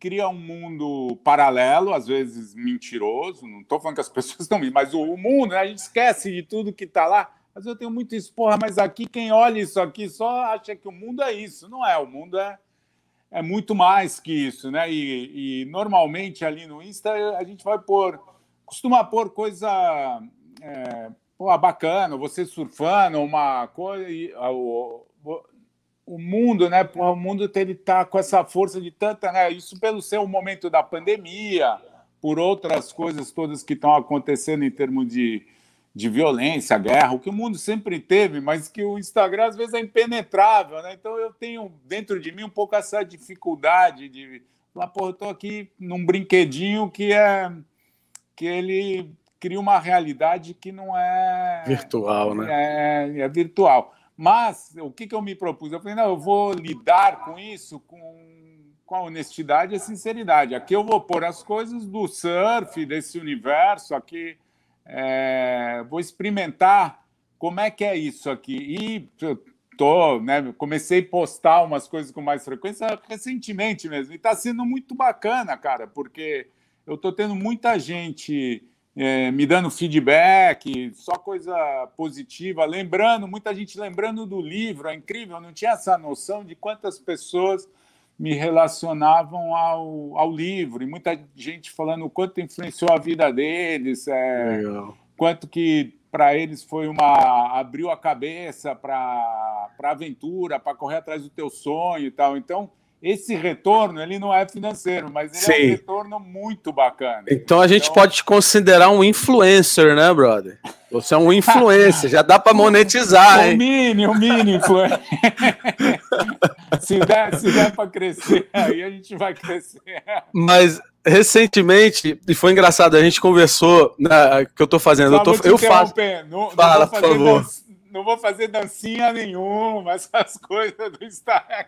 cria um mundo paralelo, às vezes mentiroso. Não estou falando que as pessoas estão mas o, mundo, né? a gente esquece de tudo que está lá. Mas eu tenho muito isso, porra, mas aqui quem olha isso aqui só acha que o mundo é isso. Não é, o mundo é, é muito mais que isso, né? E, e normalmente ali no Insta a gente vai pôr, costuma pôr coisa é, pô, bacana, você surfando, uma coisa. E, o mundo, né? O mundo ele está com essa força de tanta, né? Isso pelo ser o momento da pandemia, por outras coisas todas que estão acontecendo em termos de, de violência, guerra, o que o mundo sempre teve, mas que o Instagram às vezes é impenetrável, né? Então eu tenho dentro de mim um pouco essa dificuldade de falar, pô, eu estou aqui num brinquedinho que é que ele cria uma realidade que não é virtual, né? É, é virtual. Mas o que, que eu me propus? Eu falei, não, eu vou lidar com isso com, com a honestidade e a sinceridade. Aqui eu vou pôr as coisas do surf, desse universo, aqui é, vou experimentar como é que é isso aqui. E eu tô, né, comecei a postar umas coisas com mais frequência recentemente mesmo. E está sendo muito bacana, cara, porque eu estou tendo muita gente é, me dando feedback, só coisa positiva, lembrando, muita gente lembrando do livro, é incrível, eu não tinha essa noção de quantas pessoas me relacionavam ao, ao livro, e muita gente falando o quanto influenciou a vida deles, é, quanto que para eles foi uma. abriu a cabeça para a aventura, para correr atrás do teu sonho e tal. Então, esse retorno ele não é financeiro, mas ele Sim. é um retorno muito bacana. Então a gente então... pode te considerar um influencer, né, brother? Você é um influencer, já dá para monetizar, hein? O mini, o mini influencer. se der, se der para crescer, aí a gente vai crescer. Mas recentemente, e foi engraçado, a gente conversou, né, que eu tô fazendo, eu, tô, eu faço. Não, Fala, não, por favor. não vou fazer dancinha nenhuma, essas coisas do Instagram.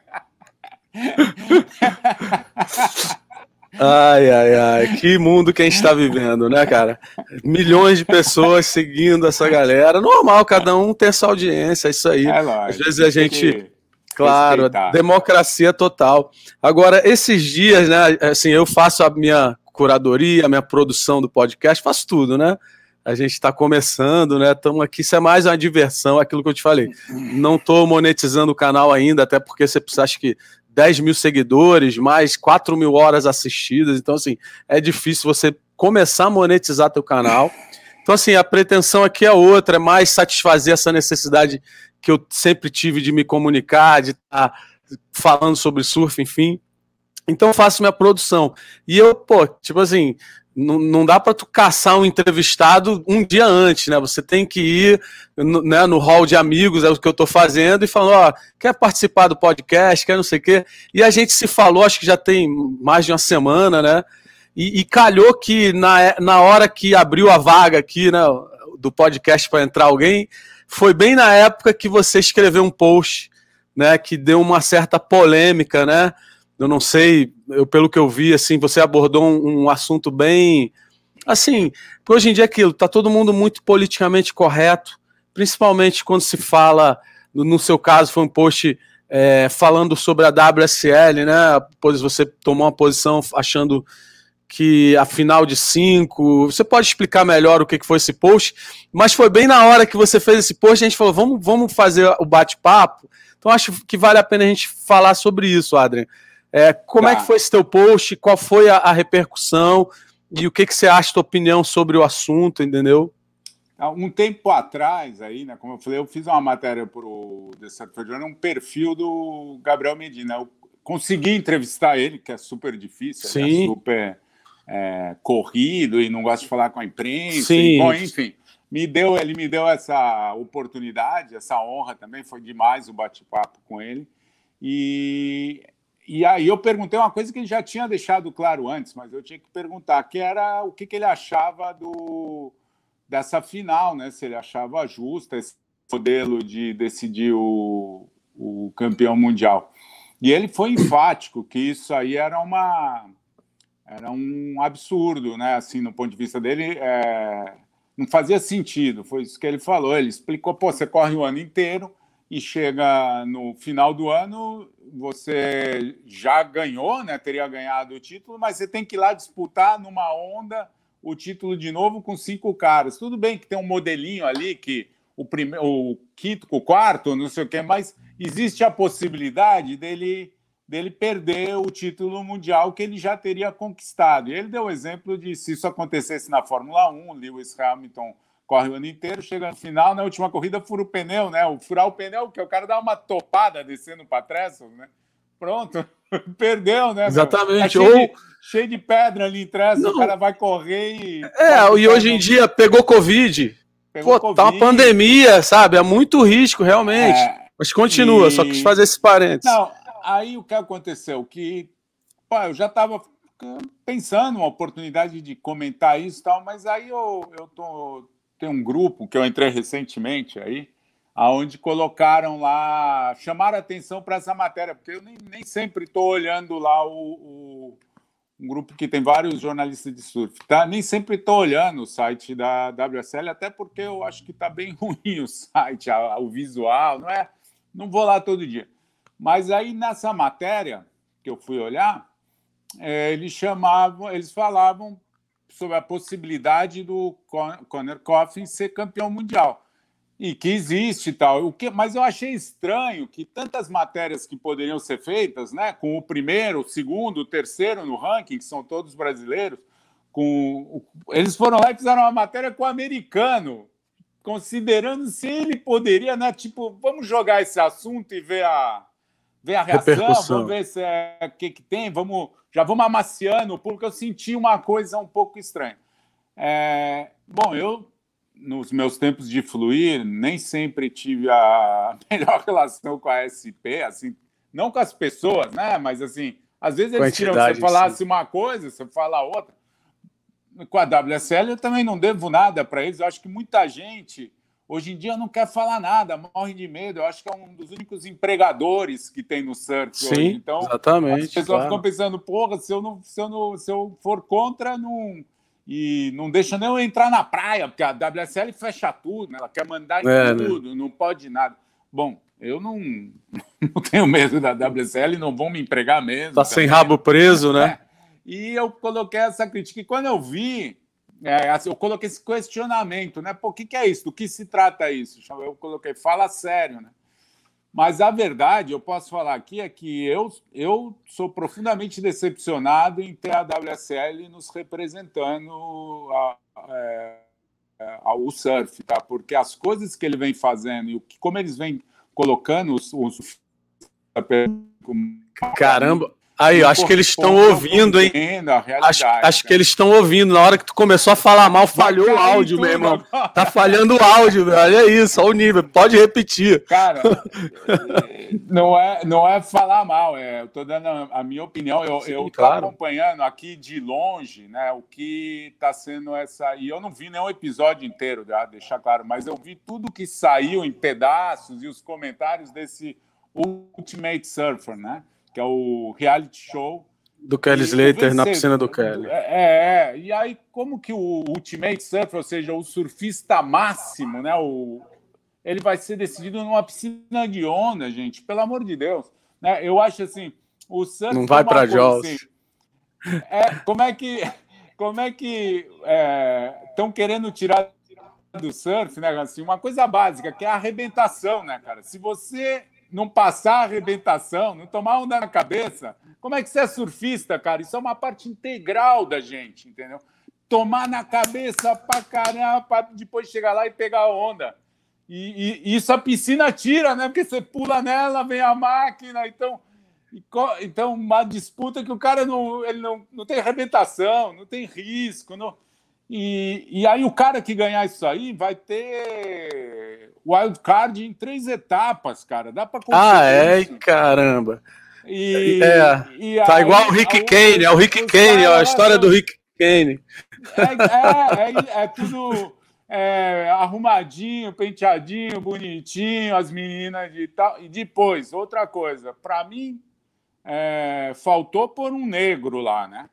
Ai, ai, ai, que mundo que a gente está vivendo, né, cara? Milhões de pessoas seguindo essa galera. Normal, cada um ter essa audiência, é isso aí. É Às vezes a gente. Claro, democracia total. Agora, esses dias, né, assim, eu faço a minha curadoria, a minha produção do podcast, faço tudo, né? A gente está começando, né? Estamos aqui, isso é mais uma diversão, aquilo que eu te falei. Não estou monetizando o canal ainda, até porque você precisa, acho que 10 mil seguidores, mais 4 mil horas assistidas. Então, assim, é difícil você começar a monetizar teu canal. Então, assim, a pretensão aqui é outra, é mais satisfazer essa necessidade que eu sempre tive de me comunicar, de estar tá falando sobre surf, enfim. Então, faço minha produção. E eu, pô, tipo assim, não, não dá para tu caçar um entrevistado um dia antes, né? Você tem que ir no, né, no hall de amigos, é o que eu estou fazendo, e falando, ó, quer participar do podcast, quer não sei o quê. E a gente se falou, acho que já tem mais de uma semana, né? E, e calhou que na, na hora que abriu a vaga aqui, né, do podcast para entrar alguém, foi bem na época que você escreveu um post, né, que deu uma certa polêmica, né? Eu não sei, eu, pelo que eu vi, assim, você abordou um, um assunto bem. Assim, hoje em dia é aquilo, tá todo mundo muito politicamente correto, principalmente quando se fala, no, no seu caso, foi um post é, falando sobre a WSL, né? Pois você tomou uma posição achando que a final de cinco. Você pode explicar melhor o que foi esse post, mas foi bem na hora que você fez esse post, a gente falou, vamos, vamos fazer o bate-papo. Então acho que vale a pena a gente falar sobre isso, Adrian. É, como tá. é que foi esse teu post? Qual foi a, a repercussão? e o que, que você acha, tua opinião sobre o assunto, entendeu? Um tempo atrás, aí, né, como eu falei, eu fiz uma matéria para o The Journal, um perfil do Gabriel Medina. Eu consegui entrevistar ele, que é super difícil, Sim. é super é, corrido e não gosta de falar com a imprensa. Sim. E, bom, enfim, me deu, ele me deu essa oportunidade, essa honra também, foi demais o bate-papo com ele. E, e aí eu perguntei uma coisa que ele já tinha deixado claro antes, mas eu tinha que perguntar, que era o que, que ele achava do, dessa final, né? Se ele achava justa esse modelo de decidir o, o campeão mundial. E ele foi enfático que isso aí era uma era um absurdo, né? Assim, no ponto de vista dele, é, não fazia sentido. Foi isso que ele falou. Ele explicou: pô, você corre o ano inteiro e chega no final do ano, você já ganhou, né? Teria ganhado o título, mas você tem que ir lá disputar numa onda o título de novo com cinco caras. Tudo bem que tem um modelinho ali que o primeiro, o quinto, o quarto, não sei o que, mas existe a possibilidade dele dele perder o título mundial que ele já teria conquistado. E ele deu o exemplo de se isso acontecesse na Fórmula 1, Lewis Hamilton corre o ano inteiro, chega no final, na última corrida fura o pneu, né? O furar o pneu, que o cara dá uma topada descendo para trás, né? Pronto, perdeu, né? Exatamente. Tá cheio, Ou... de, cheio de pedra ali em trás, o cara vai correr e. É, e hoje em dia pegou Covid. Pegou Pô, COVID. tá uma pandemia, sabe? É muito risco, realmente. É, Mas continua, e... só quis fazer esse parênteses. Não, aí o que aconteceu? Que pô, eu já estava pensando uma oportunidade de comentar isso e tal, mas aí eu, eu tô, tem um grupo que eu entrei recentemente aí, aonde colocaram lá, chamaram atenção para essa matéria, porque eu nem, nem sempre estou olhando lá o, o, um grupo que tem vários jornalistas de surf, tá? Nem sempre estou olhando o site da WSL, até porque eu acho que está bem ruim o site, a, o visual, não é? Não vou lá todo dia. Mas aí nessa matéria que eu fui olhar, é, eles chamavam, eles falavam sobre a possibilidade do Conor Coffin ser campeão mundial e que existe e tal. O que, mas eu achei estranho que tantas matérias que poderiam ser feitas, né, com o primeiro, o segundo, o terceiro no ranking, que são todos brasileiros, com eles foram lá e fizeram uma matéria com o americano, considerando se ele poderia, né, tipo, vamos jogar esse assunto e ver a ver a reação, vamos ver se é o que, que tem, vamos, já vamos amaciando o público. Eu senti uma coisa um pouco estranha. É, bom, eu, nos meus tempos de fluir, nem sempre tive a melhor relação com a SP, assim, não com as pessoas, né? Mas assim, às vezes eles tiram você falasse sim. uma coisa, você fala outra. Com a WSL eu também não devo nada para eles. Eu acho que muita gente Hoje em dia não quer falar nada, morre de medo. Eu acho que é um dos únicos empregadores que tem no surf Sim, hoje. Então, exatamente, as pessoas claro. ficam pensando, porra, se eu, não, se, eu não, se eu for contra, não. E não deixa nem eu entrar na praia, porque a WSL fecha tudo, né? ela quer mandar em é, né? tudo, né? não pode nada. Bom, eu não, não tenho medo da WSL, não vão me empregar mesmo. Tá sem rabo preso, né? É. E eu coloquei essa crítica. E quando eu vi é, assim, eu coloquei esse questionamento, né? Pô, o que, que é isso? Do que se trata isso? Eu coloquei, fala sério, né? Mas a verdade, eu posso falar aqui, é que eu, eu sou profundamente decepcionado em ter a WSL nos representando a, é, a, o surf, tá? Porque as coisas que ele vem fazendo e o que, como eles vêm colocando os, os Caramba, Aí, eu acho que eles estão ouvindo, hein? Acho, acho que eles estão ouvindo. Na hora que tu começou a falar mal, falhou o áudio, meu irmão. Tá falhando o áudio, velho. Olha isso, olha o nível. Pode repetir. Cara, não é, não é falar mal, é, eu tô dando a minha opinião. Eu, Sim, eu tô claro. acompanhando aqui de longe, né, o que tá sendo essa. E eu não vi nenhum episódio inteiro, já, deixar claro, mas eu vi tudo que saiu em pedaços e os comentários desse Ultimate Surfer, né? Que é o reality show. Do Kelly Slater na piscina do Kelly. É, é, e aí como que o Ultimate Surfer, ou seja, o surfista máximo, né, o, ele vai ser decidido numa piscina de onda, gente, pelo amor de Deus. Né? Eu acho assim, o surf... Não vai para Jaws. Assim, é, como é que como é que estão é, querendo tirar do surf, né? Assim, uma coisa básica, que é a arrebentação, né, cara? Se você não passar a arrebentação, não tomar onda na cabeça. Como é que você é surfista, cara? Isso é uma parte integral da gente, entendeu? tomar na cabeça pra caramba, pra depois chegar lá e pegar a onda. E, e, isso a piscina tira, né? Porque você pula nela, vem a máquina, então. Então, uma disputa que o cara não, ele não, não tem arrebentação, não tem risco. Não... E, e aí o cara que ganhar isso aí vai ter wild card em três etapas, cara. Dá para Ah, é? Isso. Caramba. E, é, e tá aí, igual o Rick Kane, é o Rick Kane, é a história do Rick Kane. É, é, é, é tudo é, arrumadinho, penteadinho, bonitinho, as meninas de tal. E depois, outra coisa, para mim, é, faltou por um negro lá, né?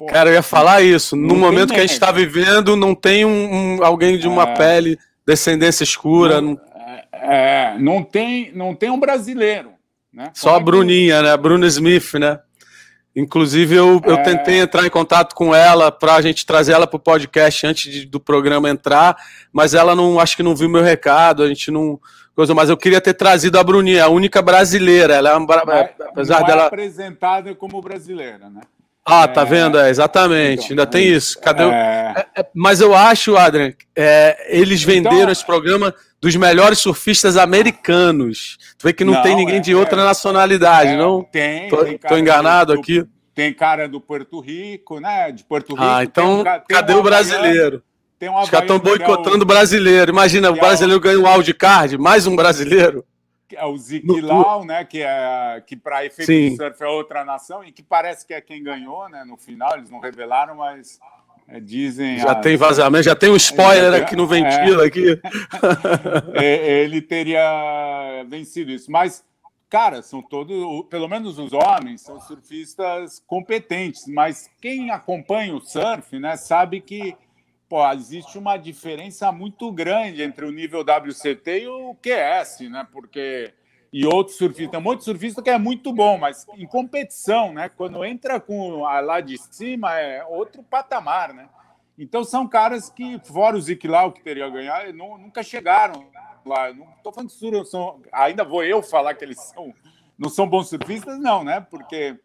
Porra, Cara, eu ia falar isso. No momento que a gente está vivendo, não tem um, um alguém de uma é, pele, descendência escura. Não, não... É, não, tem, não tem um brasileiro. Né? Só a Bruninha, que... né? Bruna Smith, né? Inclusive, eu, eu é... tentei entrar em contato com ela para a gente trazer ela para o podcast antes de, do programa entrar, mas ela não acho que não viu meu recado, a gente não. Coisa, mas eu queria ter trazido a Bruninha, a única brasileira. Ela é uma, apesar não dela. É apresentada como brasileira, né? Ah, tá é... vendo? É, exatamente, então, ainda tem isso. Cadê é... o... É, é, mas eu acho, Adrian, eles venderam então... esse programa dos melhores surfistas americanos. Tu vê que não, não tem ninguém de outra nacionalidade, não? Tem. Tô, tem tô enganado do, aqui? Tem cara do Porto Rico, né? De Porto Rico. Ah, então tem, cadê o brasileiro? Tem um Os caras estão boicotando o brasileiro. Imagina, o brasileiro ganha um wildcard, mais um brasileiro. É o Ziquilau, né? Que, é, que para efeito Sim. surf é outra nação e que parece que é quem ganhou, né? No final, eles não revelaram, mas é, dizem. Já tem vazamento, já tem um spoiler aqui no Ventila. É, aqui. É, ele teria vencido isso. Mas, cara, são todos, pelo menos os homens, são surfistas competentes. Mas quem acompanha o surf né, sabe que pô, existe uma diferença muito grande entre o nível WCT e o QS, né? Porque e outro surfista. Tem um monte de surfista que é muito bom, mas em competição, né? Quando entra com a lá de cima, é outro patamar, né? Então são caras que, fora o Ziquilau que teria ganhado, não, nunca chegaram lá. Não estou falando que são, ainda vou eu falar que eles são, não são bons surfistas, não, né? Porque,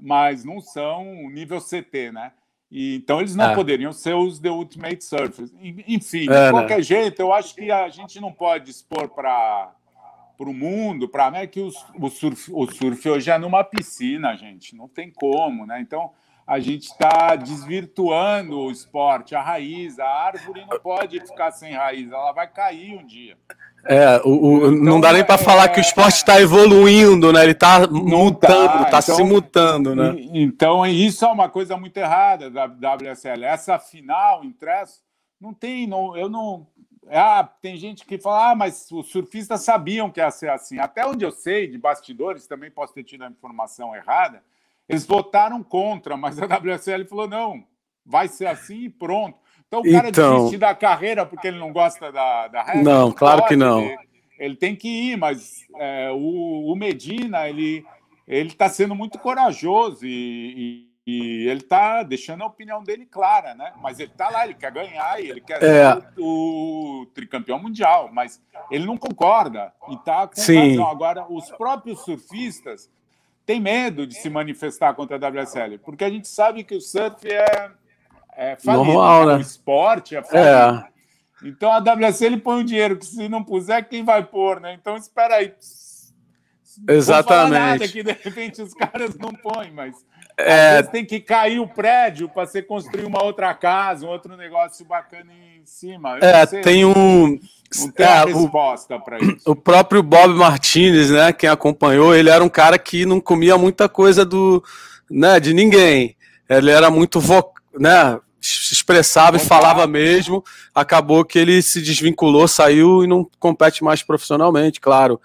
mas não são nível CT, né? E, então eles não é. poderiam ser os The Ultimate Surfers. Enfim, de é, né? qualquer jeito, eu acho que a gente não pode expor para para o mundo, para né, que os, o, surf, o surf hoje é numa piscina, gente, não tem como, né? Então a gente está desvirtuando o esporte, a raiz, a árvore não pode ficar sem raiz, ela vai cair um dia. É, o, o então, não dá nem para é, falar que o esporte está evoluindo, né? Ele está mutando, está tá então, se mutando, né? Então isso é uma coisa muito errada da WSL. Essa final em Tress não tem, não, eu não, ah, tem gente que fala, ah, mas os surfistas sabiam que ia ser assim. Até onde eu sei, de bastidores, também posso ter tido a informação errada, eles votaram contra, mas a WSL falou, não, vai ser assim e pronto. Então o cara então... desiste da carreira porque ele não gosta da, da regra? Não, claro pode, que não. Ele, ele, tem que ir, mas é, o, o Medina, ele está sendo muito corajoso e, e e ele está deixando a opinião dele clara, né? Mas ele está lá, ele quer ganhar e ele quer é. ser o, o, tricampeão mundial, mas ele não concorda e está com Sim. razão. Agora, os próprios surfistas têm medo de se manifestar contra a WSL, porque a gente sabe que o surf é, é falido, Normal, né? o esporte é falido. É. Então a WSL põe o dinheiro, que se não puser, quem vai pôr, né? Então espera aí. Exatamente. Não nada que de repente os caras não põem, mas é... Tem que cair o prédio para você construir uma outra casa, um outro negócio bacana em cima. Eu é, tem um. Não tem é, resposta para isso. O próprio Bob Martinez, né? Quem acompanhou, ele era um cara que não comia muita coisa do, né, de ninguém. Ele era muito vo, né, se expressava e falava mesmo. Acabou que ele se desvinculou, saiu e não compete mais profissionalmente, claro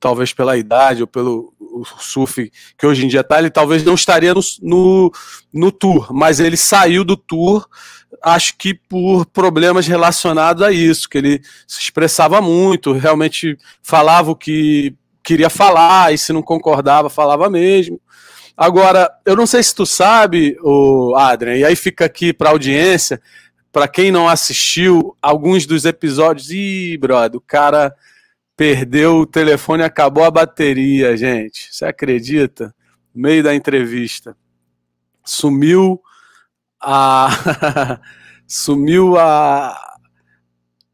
talvez pela idade ou pelo surf que hoje em dia está, ele talvez não estaria no, no, no, tour, mas ele saiu do tour, acho que por problemas relacionados a isso, que ele se expressava muito, realmente falava o que queria falar, e se não concordava, falava mesmo. Agora, eu não sei se tu sabe, o Adrian, e aí fica aqui para audiência, para quem não assistiu alguns dos episódios, ih, brother, o cara Perdeu o telefone, acabou a bateria, gente. Você acredita? No meio da entrevista. Sumiu a sumiu a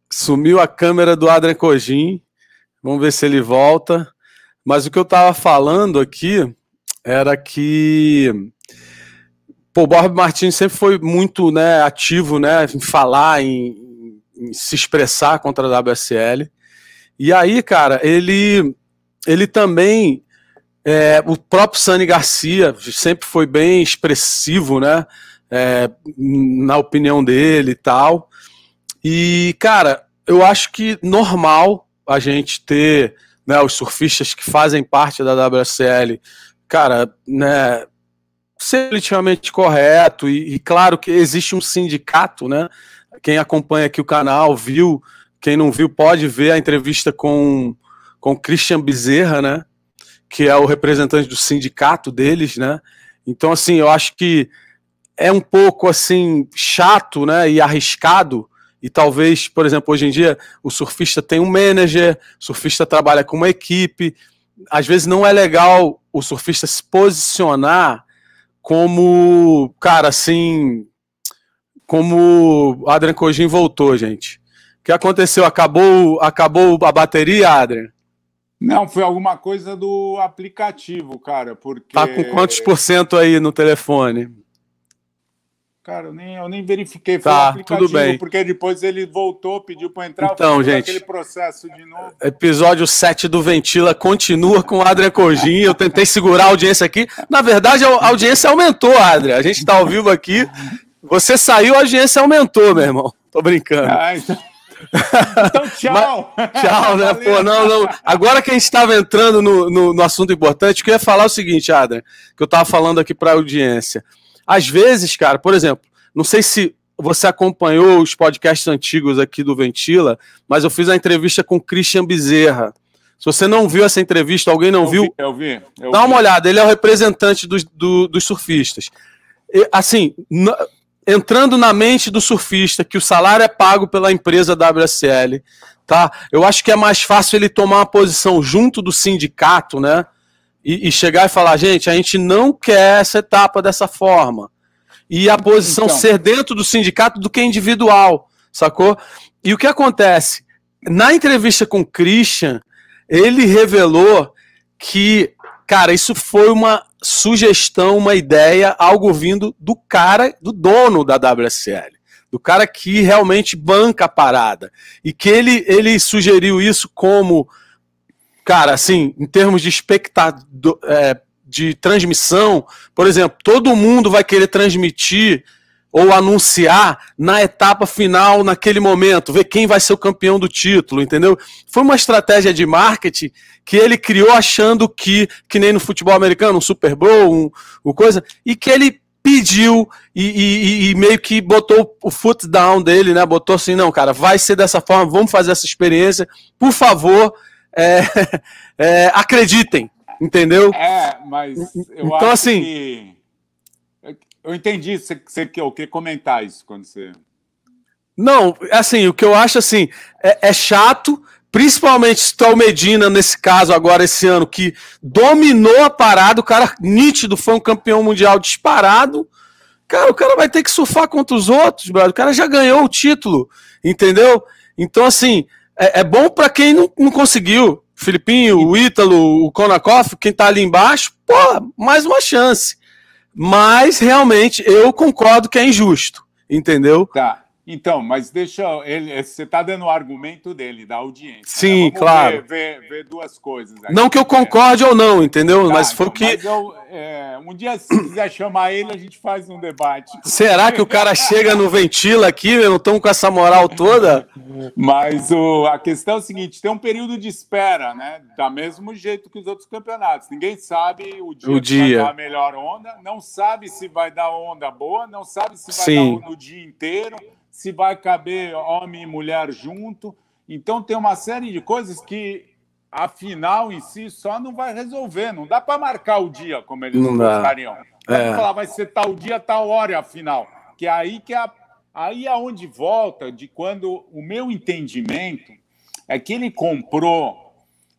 sumiu a câmera do Adrian Cogin. Vamos ver se ele volta. Mas o que eu estava falando aqui era que pô, o Bob Martins sempre foi muito né, ativo né, em falar, em, em se expressar contra a WSL. E aí, cara, ele, ele também é, o próprio Sani Garcia sempre foi bem expressivo, né? É, na opinião dele e tal. E, cara, eu acho que normal a gente ter né, os surfistas que fazem parte da WSL, cara, né, ser politicamente correto. E, e, claro que existe um sindicato, né? Quem acompanha aqui o canal viu, quem não viu pode ver a entrevista com com Christian Bezerra, né? que é o representante do sindicato deles, né? Então, assim, eu acho que é um pouco assim chato, né, e arriscado. E talvez, por exemplo, hoje em dia o surfista tem um manager, o surfista trabalha com uma equipe. Às vezes não é legal o surfista se posicionar como, cara, assim, como Adrian Cogin voltou, gente. O que aconteceu? Acabou, acabou a bateria, Adrian? Não, foi alguma coisa do aplicativo, cara, porque... Tá com quantos por cento aí no telefone? Cara, eu nem, eu nem verifiquei, foi tá, tudo bem. porque depois ele voltou, pediu para entrar, então, gente, aquele processo de novo. Episódio 7 do Ventila continua com o Adrian Cogin, eu tentei segurar a audiência aqui, na verdade a audiência aumentou, Adrian, a gente está ao vivo aqui, você saiu, a audiência aumentou, meu irmão, tô brincando. Ah, então... Então, tchau. Mas, tchau, né? Pô, não, não. Agora que a gente estava entrando no, no, no, assunto importante, eu queria falar o seguinte, Adrian, que eu estava falando aqui para a audiência. Às vezes, cara, por exemplo, não sei se você acompanhou os podcasts antigos aqui do Ventila, mas eu fiz a entrevista com o Christian Bezerra. Se você não viu essa entrevista, alguém não eu viu? Vi, eu vi. Eu dá uma olhada, ele é o representante dos, do, dos surfistas. E, assim, entrando na mente do surfista que o salário é pago pela empresa WSL, tá? Eu acho que é mais fácil ele tomar uma posição junto do sindicato, né? E, e chegar e falar, gente, a gente não quer essa etapa dessa forma. E a posição então. ser dentro do sindicato do que individual, sacou? E o que acontece? Na entrevista com o Christian, ele revelou que, cara, isso foi uma sugestão, uma ideia, algo vindo do cara, do dono da WSL, do cara que realmente banca a parada. E que ele, ele sugeriu isso como, cara, assim, em termos de espectador, é, de transmissão, por exemplo, todo mundo vai querer transmitir ou anunciar na etapa final, naquele momento, ver quem vai ser o campeão do título, entendeu? Foi uma estratégia de marketing que ele criou achando que, que nem no futebol americano, um Super Bowl, um, um coisa, e que ele pediu e, e, e, meio que botou o foot down dele, né? Botou assim, não, cara, vai ser dessa forma, vamos fazer essa experiência, por favor, é, é, acreditem, entendeu? É, mas eu então, acho assim, que eu entendi, você, você quer comentar isso quando você. Não, assim, o que eu acho assim, é, é chato, principalmente se o Medina, nesse caso, agora, esse ano, que dominou a parada, o cara nítido, foi um campeão mundial disparado. Cara, o cara vai ter que surfar contra os outros, brother. O cara já ganhou o título, entendeu? Então, assim, é, é bom para quem não, não conseguiu. Filipinho, o Ítalo, o Konakoff, quem tá ali embaixo, pô, mais uma chance. Mas realmente eu concordo que é injusto, entendeu? Tá. Então, mas deixa ele. Você está dando o argumento dele, da audiência. Né? Sim, né? claro. Ver, ver, ver, duas coisas. Aí. Não que eu concorde é. ou não, entendeu? Tá, mas foi o que. Eu, é, um dia, se quiser chamar ele, a gente faz um debate. Será que o cara chega no ventila aqui? Eu não estou com essa moral toda? Mas o, a questão é o seguinte: tem um período de espera, né? Da mesmo jeito que os outros campeonatos. Ninguém sabe o dia, o dia. vai dar a melhor onda, não sabe se vai dar onda boa, não sabe se vai Sim. dar no dia inteiro se vai caber homem e mulher junto. Então tem uma série de coisas que a final em si só não vai resolver. Não dá para marcar o dia como eles não gostariam. É. falar, vai ser tal dia, tal hora a final. Que é aí que a, aí é onde volta de quando o meu entendimento é que ele comprou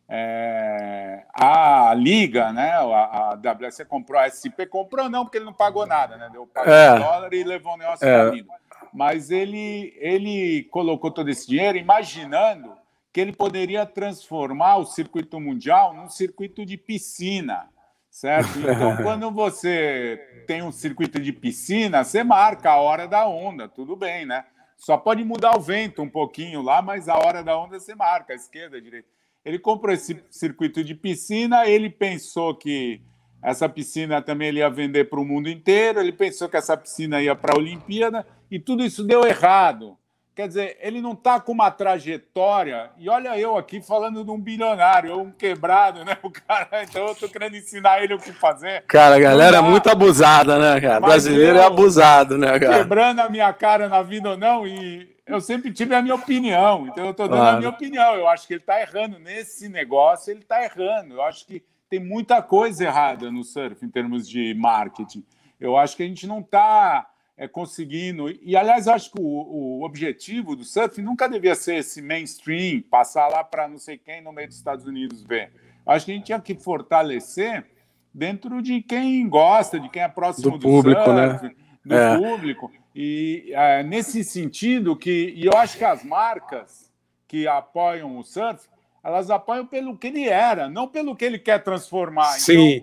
é, a Liga, né, a, a WSC comprou, a SP comprou não, porque ele não pagou nada, né? Deu pagou é. dólar e levou o negócio é. para a Liga. Mas ele, ele colocou todo esse dinheiro imaginando que ele poderia transformar o circuito mundial num circuito de piscina, certo? Então, quando você tem um circuito de piscina, você marca a hora da onda, tudo bem, né? Só pode mudar o vento um pouquinho lá, mas a hora da onda você marca, esquerda, direita. Ele comprou esse circuito de piscina, ele pensou que essa piscina também ele ia vender para o mundo inteiro, ele pensou que essa piscina ia para a Olimpíada, e tudo isso deu errado. Quer dizer, ele não está com uma trajetória. E olha eu aqui falando de um bilionário, um quebrado, né? O cara, então eu estou querendo ensinar ele o que fazer. Cara, a galera é muito abusada, né, cara? Mas Brasileiro é eu, é abusado, né, cara? Quebrando a minha cara na vida ou não, e eu sempre tive a minha opinião. Então eu estou dando claro. a minha opinião. Eu acho que ele está errando nesse negócio, ele está errando. Eu acho que tem muita coisa errada no surf em termos de marketing. Eu acho que a gente não está é, conseguindo. E, aliás, acho que o, o, objetivo do surf nunca devia ser esse mainstream, passar lá para não sei quem no meio dos Estados Unidos ver. Acho que a gente tinha que fortalecer dentro de quem gosta, de quem é próximo do, do público, surf, né? do é. público. E é, nesse sentido que e eu acho que as marcas que apoiam o surf, elas apoiam pelo que ele era, não pelo que ele quer transformar. Sim,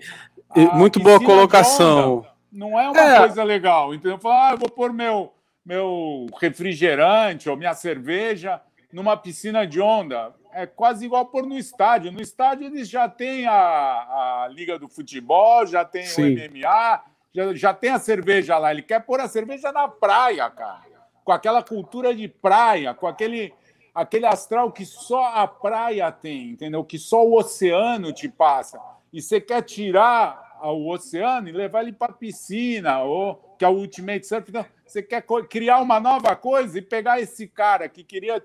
então, muito boa colocação. Não é uma é. coisa legal. Então, falar, ah, eu vou pôr meu, meu refrigerante ou minha cerveja numa piscina de onda. É quase igual pôr no estádio. No estádio eles já têm a, a Liga do Futebol, já tem Sim. o MMA, já, já tem a cerveja lá. Ele quer pôr a cerveja na praia, cara. Com aquela cultura de praia, com aquele, aquele astral que só a praia tem, entendeu? Que só o oceano te passa. E você quer tirar ao oceano e levar ele para a piscina, ou que é o Ultimate Surf. Então, você quer criar uma nova coisa e pegar esse cara que queria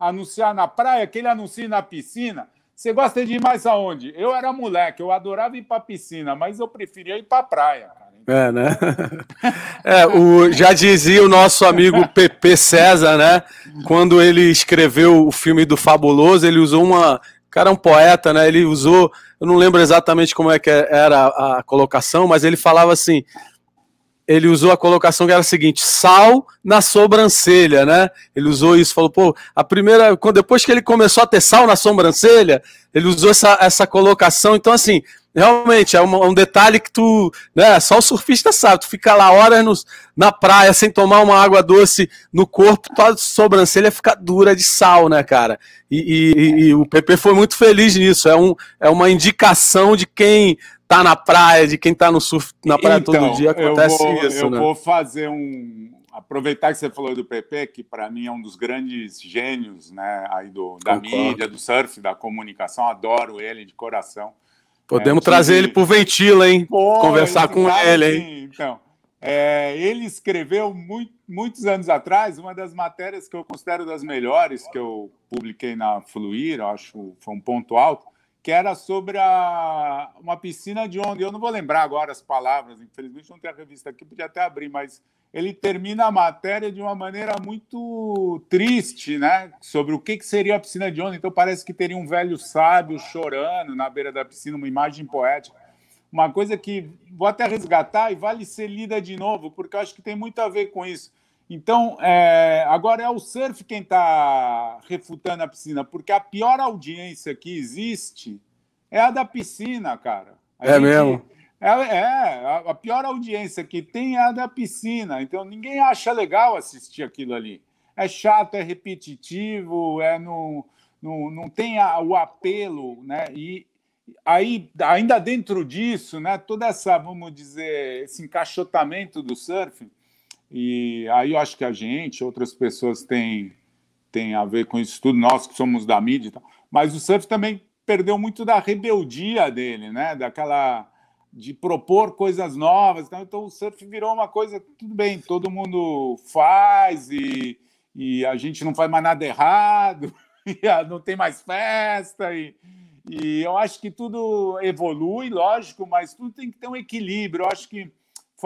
anunciar na praia, que ele anuncie na piscina. Você gosta de ir mais aonde? Eu era moleque, eu adorava ir para a piscina, mas eu preferia ir para a praia. É, né? É, o, já dizia o nosso amigo Pepe César, né? Quando ele escreveu o filme do Fabuloso, ele usou uma cara é um poeta, né? Ele usou, eu não lembro exatamente como é que era a colocação, mas ele falava assim: ele usou a colocação que era a seguinte: sal na sobrancelha, né? Ele usou isso, falou, pô, a primeira, depois que ele começou a ter sal na sobrancelha, ele usou essa, essa colocação. Então, assim, realmente é um, um, detalhe que tu, né, só o surfista sabe, tu fica lá horas no, na praia sem tomar uma água doce no corpo, tua sobrancelha fica dura de sal, né, cara? E, e, e o PP foi muito feliz nisso, é, um, é uma indicação de quem tá na praia, de quem tá no surf na praia então, todo dia, acontece eu vou, isso, eu né? vou fazer um... Aproveitar que você falou do PP, que para mim é um dos grandes gênios né, aí do, da Concordo. mídia, do surf, da comunicação, adoro ele de coração Podemos é, trazer ele para o Ventila, hein? Pô, Conversar com ele, hein? Então, é, ele escreveu muito, muitos anos atrás uma das matérias que eu considero das melhores que eu publiquei na Fluir, acho foi um ponto alto, que era sobre a, uma piscina de onda. Eu não vou lembrar agora as palavras, infelizmente não tem a revista aqui, podia até abrir, mas ele termina a matéria de uma maneira muito triste, né? Sobre o que, que seria a piscina de onda. Então parece que teria um velho sábio chorando na beira da piscina, uma imagem poética. Uma coisa que vou até resgatar e vale ser lida de novo, porque acho que tem muito a ver com isso. Então, é, agora é o surf quem está refutando a piscina, porque a pior audiência que existe é a da piscina, cara. A é gente, mesmo? É, é, a pior audiência que tem é a da piscina. Então ninguém acha legal assistir aquilo ali. É chato, é repetitivo, é no, no, não tem a, o apelo, né? E aí, ainda dentro disso, né, toda essa, vamos dizer, esse encaixotamento do surf, e aí eu acho que a gente, outras pessoas têm, têm a ver com isso tudo, nós que somos da mídia e tal, mas o surf também perdeu muito da rebeldia dele, né? Daquela de propor coisas novas. Então, então o surf virou uma coisa, tudo bem, todo mundo faz e, e a gente não faz mais nada errado, e não tem mais festa. E, e eu acho que tudo evolui, lógico, mas tudo tem que ter um equilíbrio. Eu acho que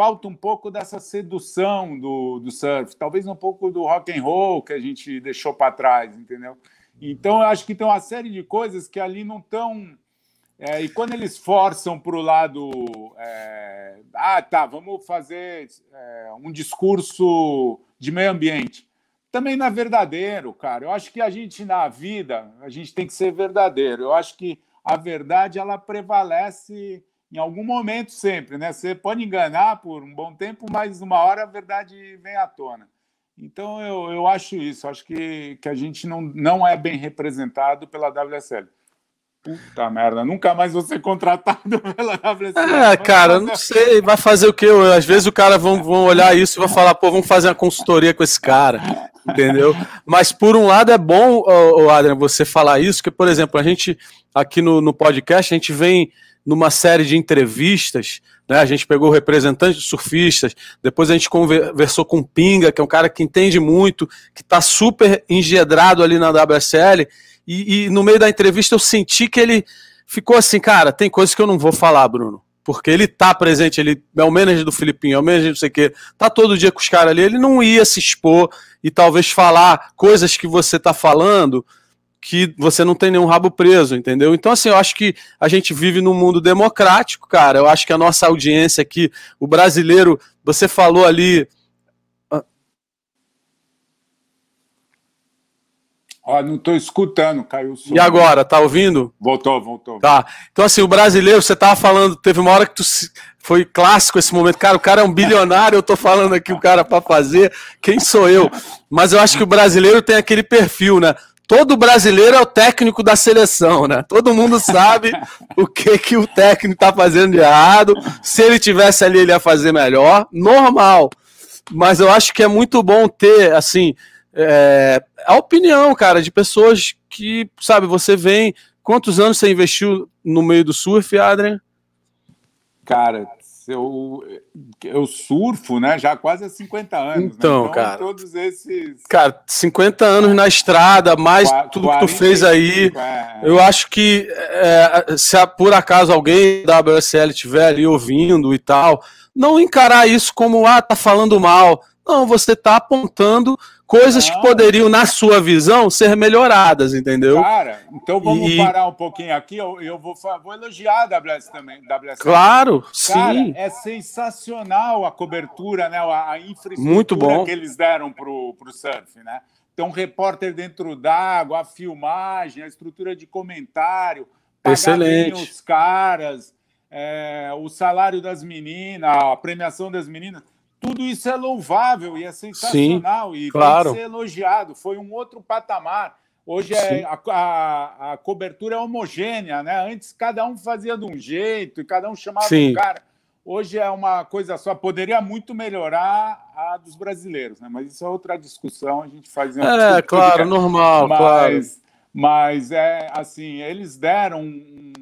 falta um pouco dessa sedução do, do surf, talvez um pouco do rock and roll que a gente deixou para trás, entendeu? Então, eu acho que tem uma série de coisas que ali não estão. É, e quando eles forçam para o lado. É, ah, tá, vamos fazer é, um discurso de meio ambiente. Também não é verdadeiro, cara. Eu acho que a gente, na vida, a gente tem que ser verdadeiro. Eu acho que a verdade ela prevalece em algum momento sempre, né? Você pode enganar por um bom tempo, mas uma hora a verdade vem à tona. Então eu, eu acho isso, acho que, que a gente não, não é bem representado pela WSL. Puta merda, nunca mais vou ser contratado pela WSL. É, cara, não sei, vai fazer o quê? Às vezes o cara vão, vão olhar isso e vai falar, pô, vamos fazer uma consultoria com esse cara, entendeu? Mas por um lado é bom, oh, Adrian, você falar isso, que, por exemplo, a gente aqui no, no podcast, a gente vem numa série de entrevistas, né? A gente pegou representantes de surfistas, depois a gente conversou com o Pinga, que é um cara que entende muito, que está super engedrado ali na WSL, e, e, no meio da entrevista eu senti que ele ficou assim, cara, tem coisas que eu não vou falar, Bruno. Porque ele tá presente, ele é o manager do Filipinho, é o manager não sei o quê, tá todo dia com os caras ali, ele não ia se expor e talvez falar coisas que você tá falando que você não tem nenhum rabo preso, entendeu? Então, assim, eu acho que a gente vive num mundo democrático, cara. Eu acho que a nossa audiência aqui, o brasileiro, você falou ali. Ó, não estou escutando, caiu o som. E agora, tá ouvindo? Voltou, voltou. Tá. Então, assim, o brasileiro, você tava falando, teve uma hora que tu foi clássico esse momento. Cara, o cara é um bilionário, eu tô falando aqui o cara para fazer. Quem sou eu? Mas eu acho que o brasileiro tem aquele perfil, né? Todo brasileiro é o técnico da seleção, né? Todo mundo sabe o que que o técnico tá fazendo de errado. Se ele tivesse ali, ele ia fazer melhor. Normal. Mas eu acho que é muito bom ter, assim, é, a opinião, cara, de pessoas que, sabe, você vem. Quantos anos você investiu no meio do surf, Adrian? Cara, eu, eu surfo, né, já quase há 50 anos. Né? Então, né? então cara. Todos esses. Cara, 50 anos na estrada, mais tudo que tu fez aí. É... Eu acho que é, se por acaso alguém da WSL estiver ali ouvindo e tal, não encarar isso como, ah, tá falando mal. Não, você tá apontando coisas não. que poderiam, na sua visão, ser melhoradas, entendeu? Cara, então vamos e... parar um pouquinho aqui. Eu, eu vou, vou elogiar a WS também. WS claro, Cara, sim. É sensacional a cobertura, né? A, a infraestrutura Muito bom. que eles deram para o surf, né? Então, um repórter dentro d'água, a filmagem, a estrutura de comentário, Excelente. os caras, é, o salário das meninas, a premiação das meninas tudo isso é louvável e é sensacional Sim, e claro. tem que ser elogiado. Foi um outro patamar. Hoje é, a, a, a, cobertura é homogênea, né? Antes cada um fazia de um jeito e cada um chamava Sim. um cara. Hoje é uma coisa só. Poderia muito melhorar a dos brasileiros, né? Mas isso é outra discussão. A gente faz. É, claro, normal, mas, claro. Mas é assim, eles deram um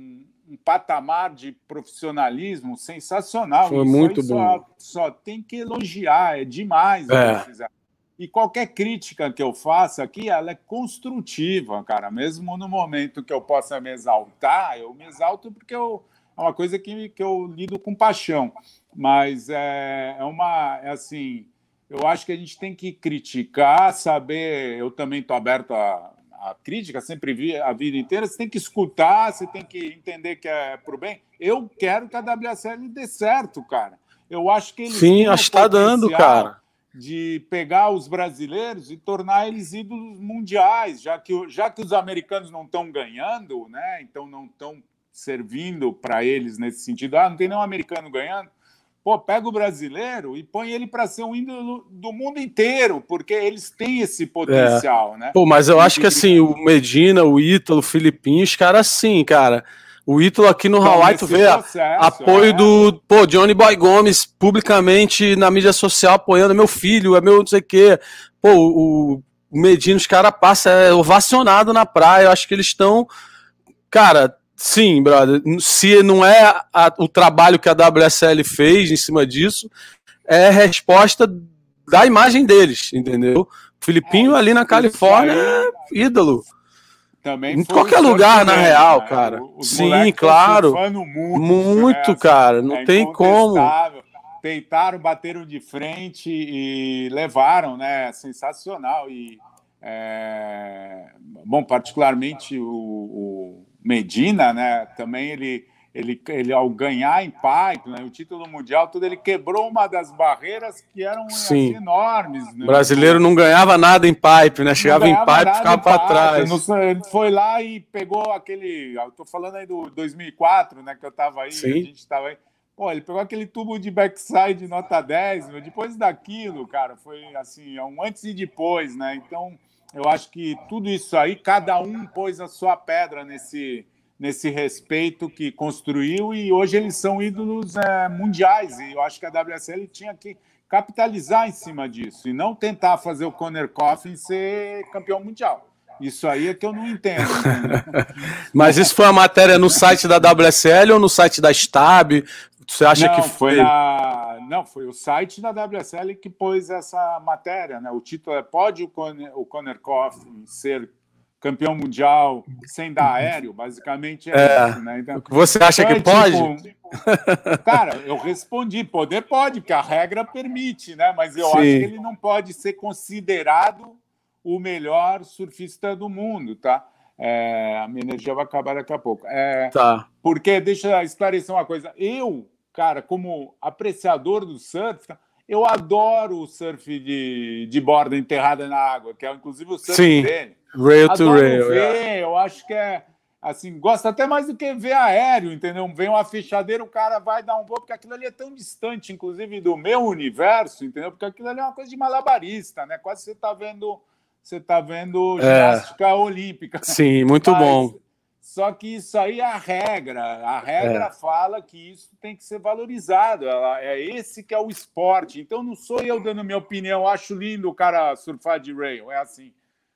um patamar de profissionalismo sensacional. Foi Isso muito só, bom. Só tem que elogiar, é demais. É. E qualquer crítica que eu faça aqui, ela é construtiva, cara. Mesmo no momento que eu possa me exaltar, eu me exalto porque eu, é uma coisa que, que eu lido com paixão. Mas é, é uma, é assim, eu acho que a gente tem que criticar, saber. Eu também estou aberto a, a crítica, sempre vi a vida inteira, você tem que escutar, você tem que entender que é para o bem. Eu quero que a WSL dê certo, cara. Eu acho que eles Sim, acho que está dando, cara. De pegar os brasileiros e tornar eles ídolos mundiais, já que, já que os americanos não estão ganhando, né? Então não estão servindo para eles nesse sentido. Ah, não tem nenhum americano ganhando. Pô, pega o brasileiro e põe ele para ser um ídolo do mundo inteiro, porque eles têm esse potencial, é. né? Pô, mas eu acho que assim, o Medina, o Ítalo, o Filipinho, os caras sim, cara. O Ítalo aqui no Hawaii, tu vê processo, apoio é. do pô, Johnny Boy Gomes publicamente na mídia social apoiando meu filho, é meu não sei o quê. Pô, o, o Medina, os caras passam é, ovacionado na praia. Eu acho que eles estão. Cara, Sim, brother. Se não é a, o trabalho que a WSL fez em cima disso, é resposta da imagem deles, entendeu? Filipinho é, ali na Califórnia é ídolo. Também em qualquer lugar, na real, né? cara. Sim, claro. Muito, muito né? cara. Não é tem como. Tentaram, bateram de frente e levaram, né? Sensacional. E É... Bom, particularmente o, o, Medina, né? Também ele, ele, ele ao ganhar em pipe, né, o título mundial, tudo ele quebrou uma das barreiras que eram assim, enormes. Né? O brasileiro não ganhava nada em pipe, né? Chegava em pipe, e ficava para trás. Ele foi lá e pegou aquele. Estou falando aí do 2004, né? Que eu estava aí, Sim. a gente estava aí. Pô, ele pegou aquele tubo de backside nota 10, meu, depois daquilo, cara, foi assim, é um antes e depois, né? Então, eu acho que tudo isso aí, cada um pôs a sua pedra nesse, nesse respeito que construiu e hoje eles são ídolos é, mundiais. E eu acho que a WSL tinha que capitalizar em cima disso e não tentar fazer o Conor Coffin ser campeão mundial. Isso aí é que eu não entendo. Mas isso foi a matéria no site da WSL ou no site da Stab? Você acha não, que foi? Na... Não, foi o site da WSL que pôs essa matéria. Né? O título é Pode o Conor, o Coffin ser campeão mundial sem dar aéreo? Basicamente é, é. isso. Né? Então, Você acha então, que é, pode? Tipo, cara, eu respondi: poder pode, porque a regra permite, né? mas eu Sim. acho que ele não pode ser considerado o melhor surfista do mundo, tá? É, a minha energia vai acabar daqui a pouco. É, tá. Porque, deixa eu esclarecer uma coisa. Eu, cara, como apreciador do surf, eu adoro o surf de, de borda enterrada na água, que é inclusive o surf Sim. dele. Rail to rail. Ver, é. Eu acho que é assim, gosta até mais do que ver aéreo, entendeu? Vem uma fechadeira, o cara vai dar um voo, porque aquilo ali é tão distante, inclusive, do meu universo, entendeu? Porque aquilo ali é uma coisa de malabarista, né? Quase você está vendo você está vendo é. ginástica é. olímpica. Sim, muito Mas, bom. Só que isso aí é a regra. A regra é. fala que isso tem que ser valorizado. É esse que é o esporte. Então não sou eu dando minha opinião. Acho lindo o cara surfar de rail. É assim.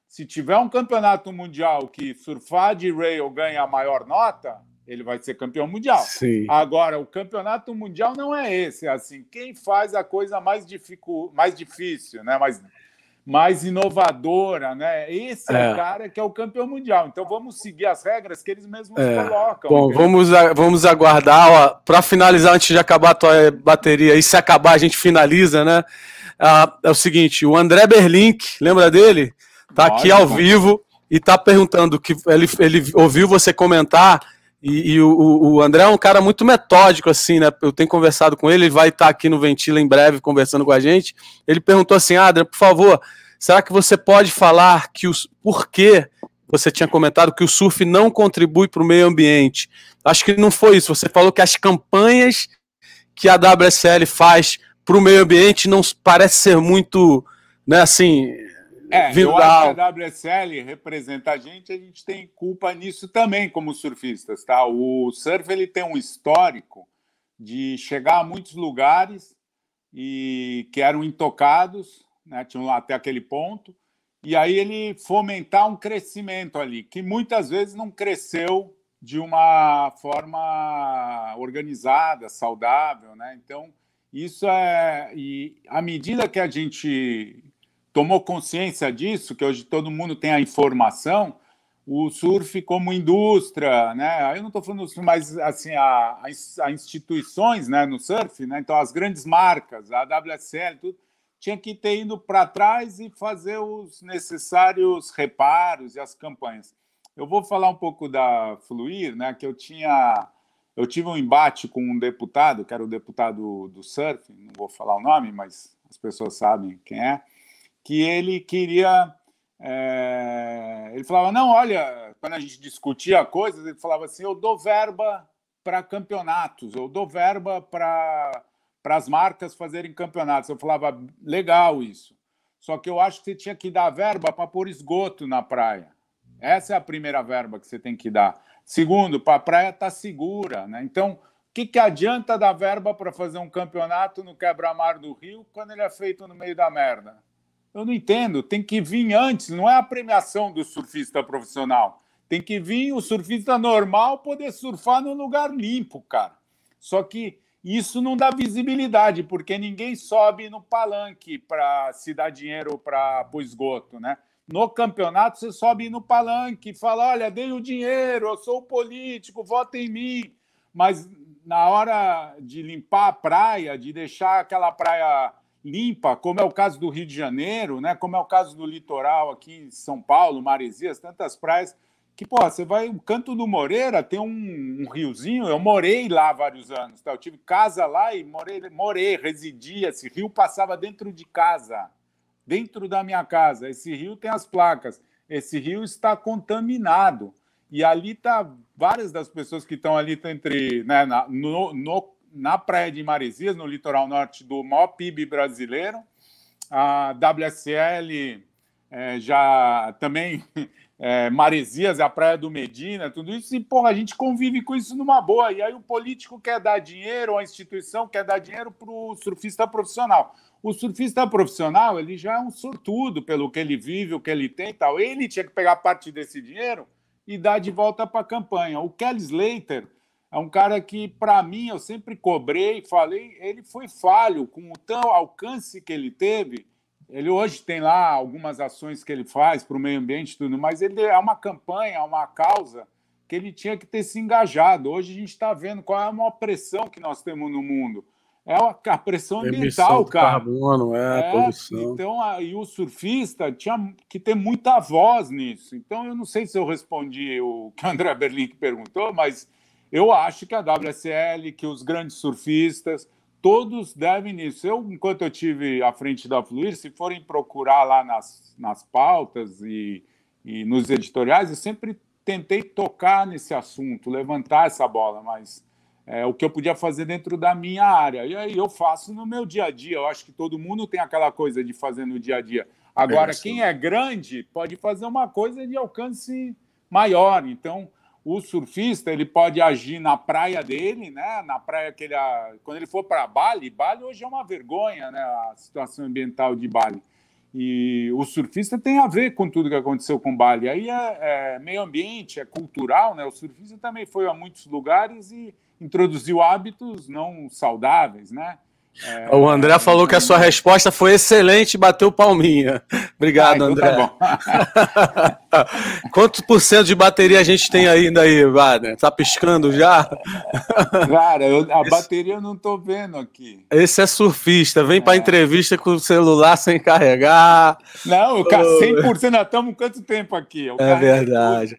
Se tiver um campeonato mundial que surfar de rail ganha a maior nota, ele vai ser campeão mundial. Sim. Agora, o campeonato mundial não é esse. É assim, quem faz a coisa mais, dificu... mais difícil, né? mais mais inovadora, né? Esse é. é. o cara que é o campeão mundial. Então vamos seguir as regras que eles mesmos é. colocam. Bom, vamos, vamos aguardar. Para finalizar, antes de acabar a tua bateria, e se acabar a gente finaliza, né? Ah, é o seguinte: o André Berlink, lembra dele? Tá aqui ao vivo e tá perguntando que ele, ele ouviu você comentar. E, e o, o, André é um cara muito metódico, assim, né? Eu tenho conversado com ele, ele vai estar aqui no Ventila em breve conversando com a gente. Ele perguntou assim: Adrian, por favor, será que você pode falar que os por que você tinha comentado que o surf não contribui para o meio ambiente? Acho que não foi isso. Você falou que as campanhas que a WSL faz para o meio ambiente não parece ser muito, né, assim, é, que a WSL representa a gente, a gente tem culpa nisso também como surfistas, tá? O surf ele tem um histórico de chegar a muitos lugares e que eram intocados, né? Tinham até aquele ponto, e aí ele fomentar um crescimento ali que muitas vezes não cresceu de uma forma organizada, saudável, né? Então isso é e à medida que a gente tomou consciência disso, que hoje todo mundo tem a informação, o surf como indústria, né? Eu não estou falando mais assim a, a, instituições, né, no surf, né? Então as grandes marcas, a WSL, tudo tinha que ter ido para trás e fazer os necessários reparos e as campanhas. Eu vou falar um pouco da Fluir, né? Que eu tinha eu tive um embate com um deputado, que era o deputado do surf, não vou falar o nome, mas as pessoas sabem quem é que ele queria. É... Ele falava: não, olha, quando a gente discutia coisas, ele falava assim: eu dou verba para campeonatos, eu dou verba para as marcas fazerem campeonatos. Eu falava: legal isso. Só que eu acho que você tinha que dar verba para pôr esgoto na praia. Essa é a primeira verba que você tem que dar. Segundo, para a praia estar tá segura. Né? Então, o que, que adianta dar verba para fazer um campeonato no quebra-mar do Rio quando ele é feito no meio da merda? Eu não entendo. Tem que vir antes, não é a premiação do surfista profissional. Tem que vir o surfista normal poder surfar num lugar limpo, cara. Só que isso não dá visibilidade, porque ninguém sobe no palanque para se dar dinheiro para o esgoto, né? No campeonato, você sobe no palanque e fala: olha, dei o dinheiro, eu sou político, vota em mim. Mas na hora de limpar a praia, de deixar aquela praia limpa, como é o caso do Rio de Janeiro, né? como é o caso do litoral aqui em São Paulo, Maresias, tantas praias, que, pô, você vai, o Canto do Moreira tem um, um, riozinho, eu morei lá vários anos, tá? eu tive casa lá e morei, morei, residia, esse rio passava dentro de casa, dentro da minha casa, esse rio tem as placas, esse rio está contaminado, e ali tá várias das pessoas que estão ali entre, né, no, no, na praia de Maresias, no litoral norte do maior PIB brasileiro, a WSL é, já também é, Maresias, a Praia do Medina, tudo isso, e porra, a gente convive com isso numa boa. E aí o político quer dar dinheiro, a instituição quer dar dinheiro para o surfista profissional. O surfista profissional, ele já é um sortudo pelo que ele vive, o que ele tem e tal. Ele tinha que pegar parte desse dinheiro e dar de volta para a campanha. O Kelly Slater é um cara que, para mim, eu sempre cobrei, falei, ele foi falho com o tão alcance que ele teve ele hoje tem lá algumas ações que ele faz para o meio ambiente e tudo, mas ele é uma campanha, uma causa que ele tinha que ter se engajado. Hoje a gente está vendo qual é a maior pressão que nós temos no mundo. É a pressão ambiental, cara. Carbono, é, é poluição. Então, aí o surfista tinha que ter muita voz nisso. Então, eu não sei se eu respondi o que o André Berlim perguntou, mas eu acho que a WSL, que os grandes surfistas, todos devem nisso. Eu, enquanto eu tive à frente da Fluir, se forem procurar lá nas, nas pautas e, e nos editoriais, eu sempre tentei tocar nesse assunto, levantar essa bola, mas é o que eu podia fazer dentro da minha área. E aí eu faço no meu dia a dia. Eu acho que todo mundo tem aquela coisa de fazer no dia a dia. Agora, é quem é grande pode fazer uma coisa de alcance maior. Então, o surfista ele pode agir na praia dele, né? Na praia que ele quando ele for para Bali, Bali hoje é uma vergonha, né? A situação ambiental de Bali. E o surfista tem a ver com tudo que aconteceu com Bali. Aí é, é meio ambiente, é cultural, né? O surfista também foi a muitos lugares e introduziu hábitos não saudáveis, né? É, o André falou que a sua resposta foi excelente, bateu palminha. Obrigado, ah, então André. Tá Quantos por cento de bateria a gente tem ainda aí, Wagner? Tá piscando já? Cara, eu, a Esse... bateria eu não tô vendo aqui. Esse é surfista, vem é. para entrevista com o celular sem carregar. Não, 100%, nós estamos quanto tempo aqui? é verdade.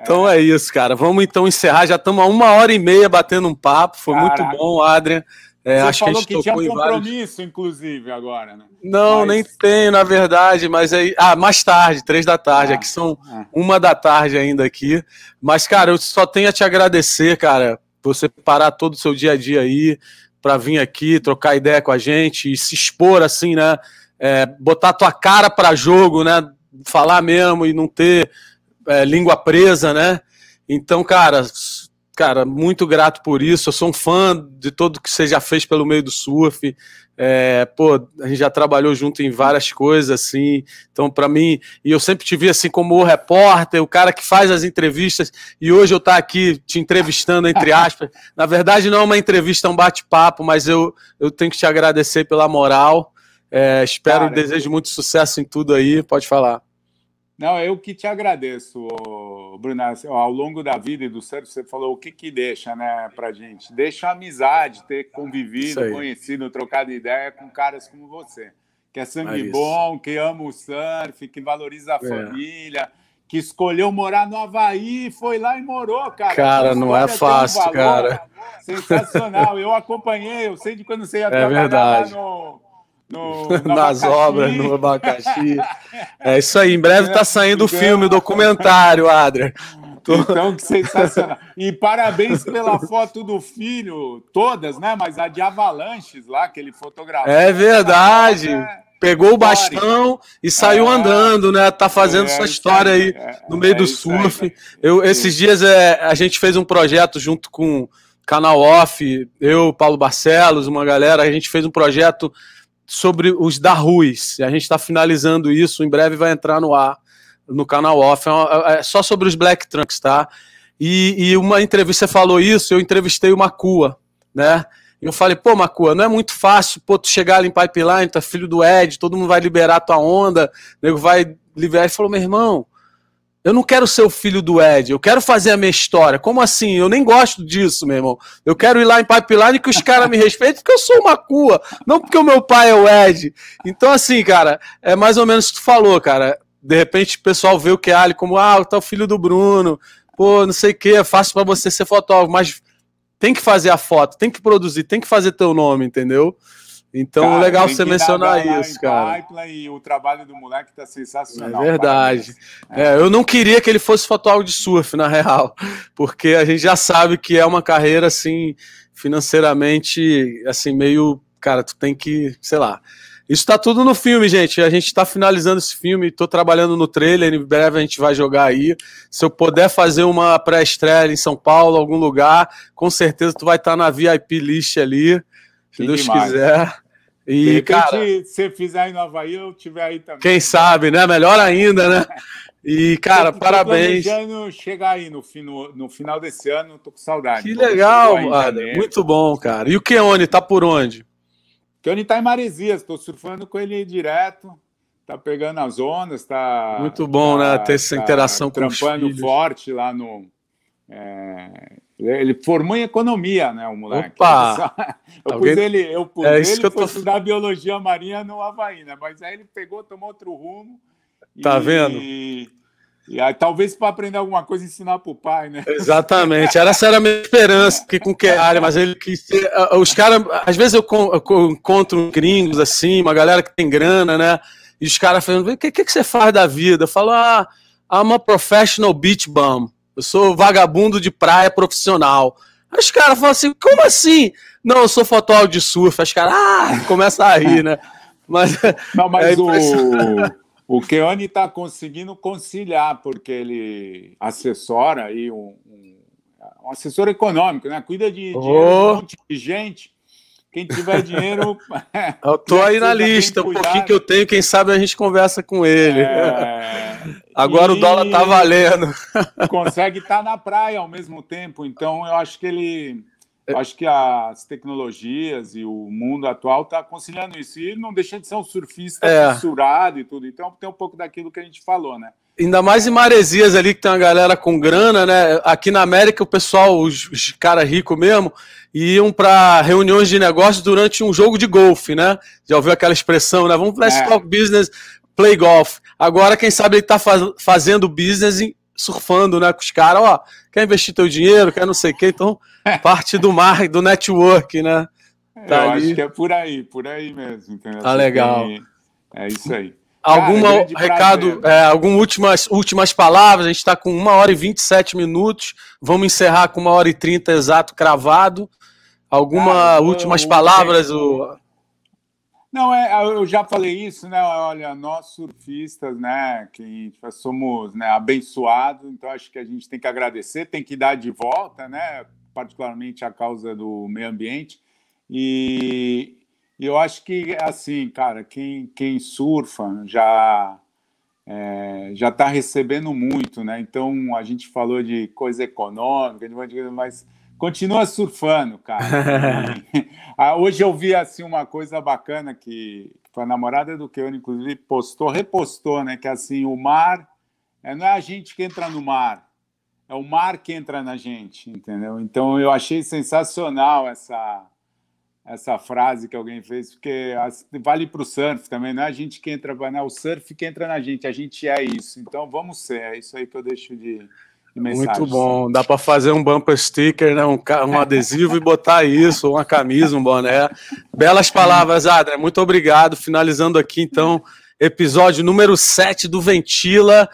Então é. é isso, cara. Vamos então encerrar. Já estamos a uma hora e meia batendo um papo. Foi Caraca. muito bom, Adrian. É, Você acho falou que, que tinha compromisso, vários... inclusive, agora, né? Não, mas... nem tenho, na verdade, mas aí. Ah, mais tarde, três da tarde. Ah, aqui são ah. uma da tarde ainda aqui. Mas, cara, eu só tenho a te agradecer, cara, você parar todo o seu dia a dia aí para vir aqui, trocar ideia com a gente e se expor assim, né? É, botar tua cara para jogo, né? Falar mesmo e não ter é, língua presa, né? Então, cara, cara, muito grato por isso. Eu sou um fã de tudo que você já fez pelo meio do surf. É, pô, a gente já trabalhou junto em várias coisas, assim. Então, para mim, e eu sempre te vi assim como o repórter, o cara que faz as entrevistas. E hoje eu estar tá aqui te entrevistando, entre aspas. Na verdade, não é uma entrevista, é um bate-papo, mas eu, eu tenho que te agradecer pela moral. É, espero e desejo muito sucesso em tudo aí. Pode falar. Não, eu que te agradeço, Bruno. Ao longo da vida e do surf, você falou o que que deixa, né, pra gente? Deixa a amizade, ter convivido, conhecido, trocado ideia com caras como você, que é sangue é bom, que ama o surf, que valoriza a é. família, que escolheu morar no Havaí, foi lá e morou, cara. Cara, não é fácil, um cara. Sensacional. Eu acompanhei, eu sei de quando você ia é trabalhar verdade. lá no no, no nas obras, no abacaxi. É isso aí. Em breve está saindo o filme, o documentário, Adria. Então, que sensacional. E parabéns pela foto do filho, todas, né? Mas a de Avalanches lá, que ele fotografou. É verdade. É... Pegou o bastão e saiu é... andando, né? Tá fazendo é, essa história aí é, no meio do surf. Eu, esses dias é, a gente fez um projeto junto com Canal Off, eu, Paulo Barcelos, uma galera, a gente fez um projeto sobre os da Ruiz. A gente está finalizando isso, em breve vai entrar no ar no canal off. É, é só sobre os Black Trunks, tá? E, e, uma entrevista falou isso, eu entrevistei o Macua, né? Eu falei, pô, Macua, não é muito fácil, pô, tu chegar ali em pipeline, tu é filho do Ed, todo mundo vai liberar tua onda, o nego vai liberar. Ele falou, meu irmão, Eu não quero ser o filho do Ed, eu quero fazer a minha história. Como assim? Eu nem gosto disso, meu irmão. Eu quero ir lá em Pipeline que os caras me respeitem porque eu sou uma cua, não porque o meu pai é o Ed. Então, assim, cara, é mais ou menos o que tu falou, cara. De repente o pessoal vê o Keali como, ah, tá o filho do Bruno, pô, não sei o que, é fácil para você ser fotógrafo, mas tem que fazer a foto, tem que produzir, tem que fazer teu nome, entendeu? Então, cara, legal você mencionar isso, cara. E o trabalho do moleque tá sensacional. É verdade. É. É, eu não queria que ele fosse fotógrafo de surf, na real, porque a gente já sabe que é uma carreira, assim, financeiramente, assim, meio. Cara, tu tem que, sei lá. Isso tá tudo no filme, gente. A gente tá finalizando esse filme, tô trabalhando no trailer, em breve a gente vai jogar aí. Se eu puder fazer uma pré-estreia em São Paulo, algum lugar, com certeza tu vai estar tá na VIP list ali. Se Deus demais. quiser. E, de repente, cara, se você fizer aí no Havaí, eu tiver aí também. Quem sabe, né? Melhor ainda, né? E, cara, eu parabéns. chegar aí no, no, no, final desse ano, tô com saudade. Que legal, mano. Muito bom, cara. E o Keone, tá por onde? Keone tá em Maresias, tô surfando com ele direto. Tá pegando as ondas, tá. Muito bom, né? tá, né? Ter essa tá interação com os filhos. forte lá no. É, ele formou em economia, né, o moleque. Opa! Eu Alguém... pus ele, eu pus é ele que eu tô... estudar biologia marinha no Havaí, né? Mas aí ele pegou, tomou outro rumo. Tá e... vendo? E aí, talvez para aprender alguma coisa ensinar para o pai, né? Exatamente. Era, essa era a minha esperança, que com que área, mas ele quis ser. Os caras, às vezes eu, eu encontro gringos assim, uma galera que tem grana, né? E os caras falando: o que, que, que você faz da vida? Eu falo, ah, I'm a professional beach bum. Eu sou vagabundo de praia profissional. Aí os caras falam assim, como assim? Não, eu sou fotógrafo de surf. As caras, ah, começa a rir, né? Mas, Não, mas é o, o Keone está conseguindo conciliar, porque ele assessora aí um, um, um assessor econômico, né? Cuida de, de um monte de gente. Quem tiver dinheiro. Eu tô aí na lista, um pouquinho que eu tenho, quem sabe a gente conversa com ele. É... Agora e... o dólar tá valendo. Consegue estar tá na praia ao mesmo tempo, então eu acho que ele. Eu acho que as tecnologias e o mundo atual está conciliando isso. E ele não deixa de ser um surfista é. fissurado e tudo. Então tem um pouco daquilo que a gente falou, né? Ainda mais em Maresias ali, que tem uma galera com grana, né? Aqui na América, o pessoal, os, os caras ricos mesmo, iam para reuniões de negócios durante um jogo de golfe, né? Já ouviu aquela expressão, né? Vamos let's é. talk business, play golf. Agora, quem sabe ele está faz, fazendo business e surfando, né? Com os caras, ó, quer investir teu dinheiro, quer não sei o quê, então parte do mar, do network, né? Tá Eu ali. acho que é por aí, por aí mesmo. Entendeu? Tá legal. É isso aí. Alguma Cara, recado, é, algumas últimas, últimas palavras? A gente está com uma hora e 27 minutos. Vamos encerrar com uma hora e trinta exato, cravado. Alguma últimas palavras? O... Não, é, eu já falei isso, né? Olha, nós surfistas, né, que somos né, abençoados, então acho que a gente tem que agradecer, tem que dar de volta, né? Particularmente a causa do meio ambiente. E, eu acho que, assim, cara, quem, quem surfa já é, já está recebendo muito, né? Então a gente falou de coisa econômica, mas continua surfando, cara. Ah, hoje eu vi assim uma coisa bacana que, a namorada do Keone, inclusive, postou, repostou, né? Que assim, o mar é, não é a gente que entra no mar, é o mar que entra na gente, entendeu? Então eu achei sensacional essa essa frase que alguém fez, porque vale para o surf também, não é a gente que entra, não é o surf que entra na gente, a gente é isso. Então vamos ser, é isso aí que eu deixo de, muito bom. Dá para fazer um bumper sticker, né? um, um adesivo e botar isso, uma camisa, um boné. Belas palavras, Adria. Muito obrigado. Finalizando aqui, então, episódio número 7 do Ventila.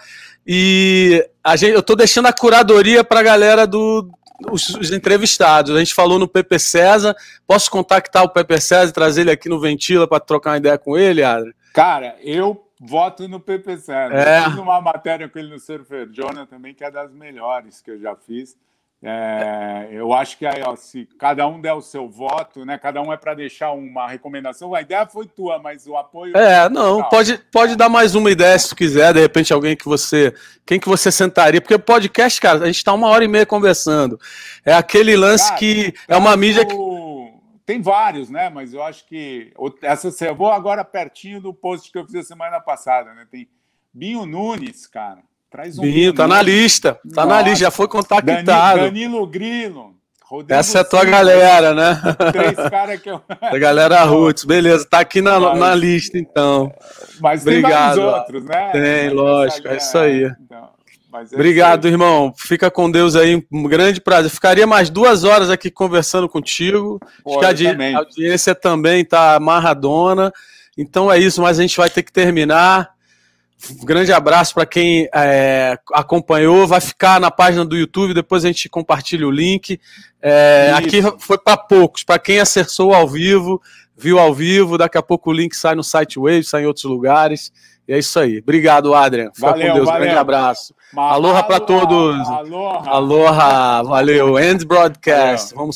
E a gente, eu estou deixando a curadoria para a galera do, os, os, entrevistados. A gente falou no Pepe César. Posso contactar o Pepe César e trazer ele aqui no Ventila para trocar uma ideia com ele, Adria? Cara, eu voto no PPC. É. Eu fiz uma matéria com ele no Surfer Jonah também, que é das melhores que eu já fiz. É, eu acho que aí, ó, se cada um der o seu voto, né? Cada um é para deixar uma recomendação. A ideia foi tua, mas o apoio. É, não, pode, pode dar mais uma ideia se tu quiser, de repente, alguém que você. Quem que você sentaria? Porque podcast, cara, a gente está uma hora e meia conversando. É aquele lance cara, que é uma mídia que tem vários, né? Mas eu acho que essa eu vou agora pertinho do post que eu fiz a semana passada, né? Tem Binho Nunes, cara. Traz um Binho, tá na lista. Tá Nossa. na lista, já foi contactado. Danilo, Grilo. Rodrigo Essa é a tua Silva, galera, né? Três caras que eu. A galera Roots, beleza, tá aqui na, mas, na lista então. Mas Obrigado. tem mais outros, né? Tem, lógico, é isso aí. Então, é Obrigado, irmão. Fica com Deus aí, um grande prazer. Ficaria mais duas horas aqui conversando contigo. Pô, Acho que a, a audiência também tá amarradona. Então é isso, mas a gente vai ter que terminar. Um grande abraço para quem é, acompanhou. Vai ficar na página do YouTube, depois a gente compartilha o link. É, aqui foi para poucos, para quem acessou ao vivo, viu ao vivo. Daqui a pouco o link sai no site Wave, sai em outros lugares. E é isso aí. Obrigado, Adrian. Fica valeu, com Deus. Valeu. Grande abraço. Aloha para todos. Aloha. Aloha. Valeu. End broadcast. Valeu. Vamos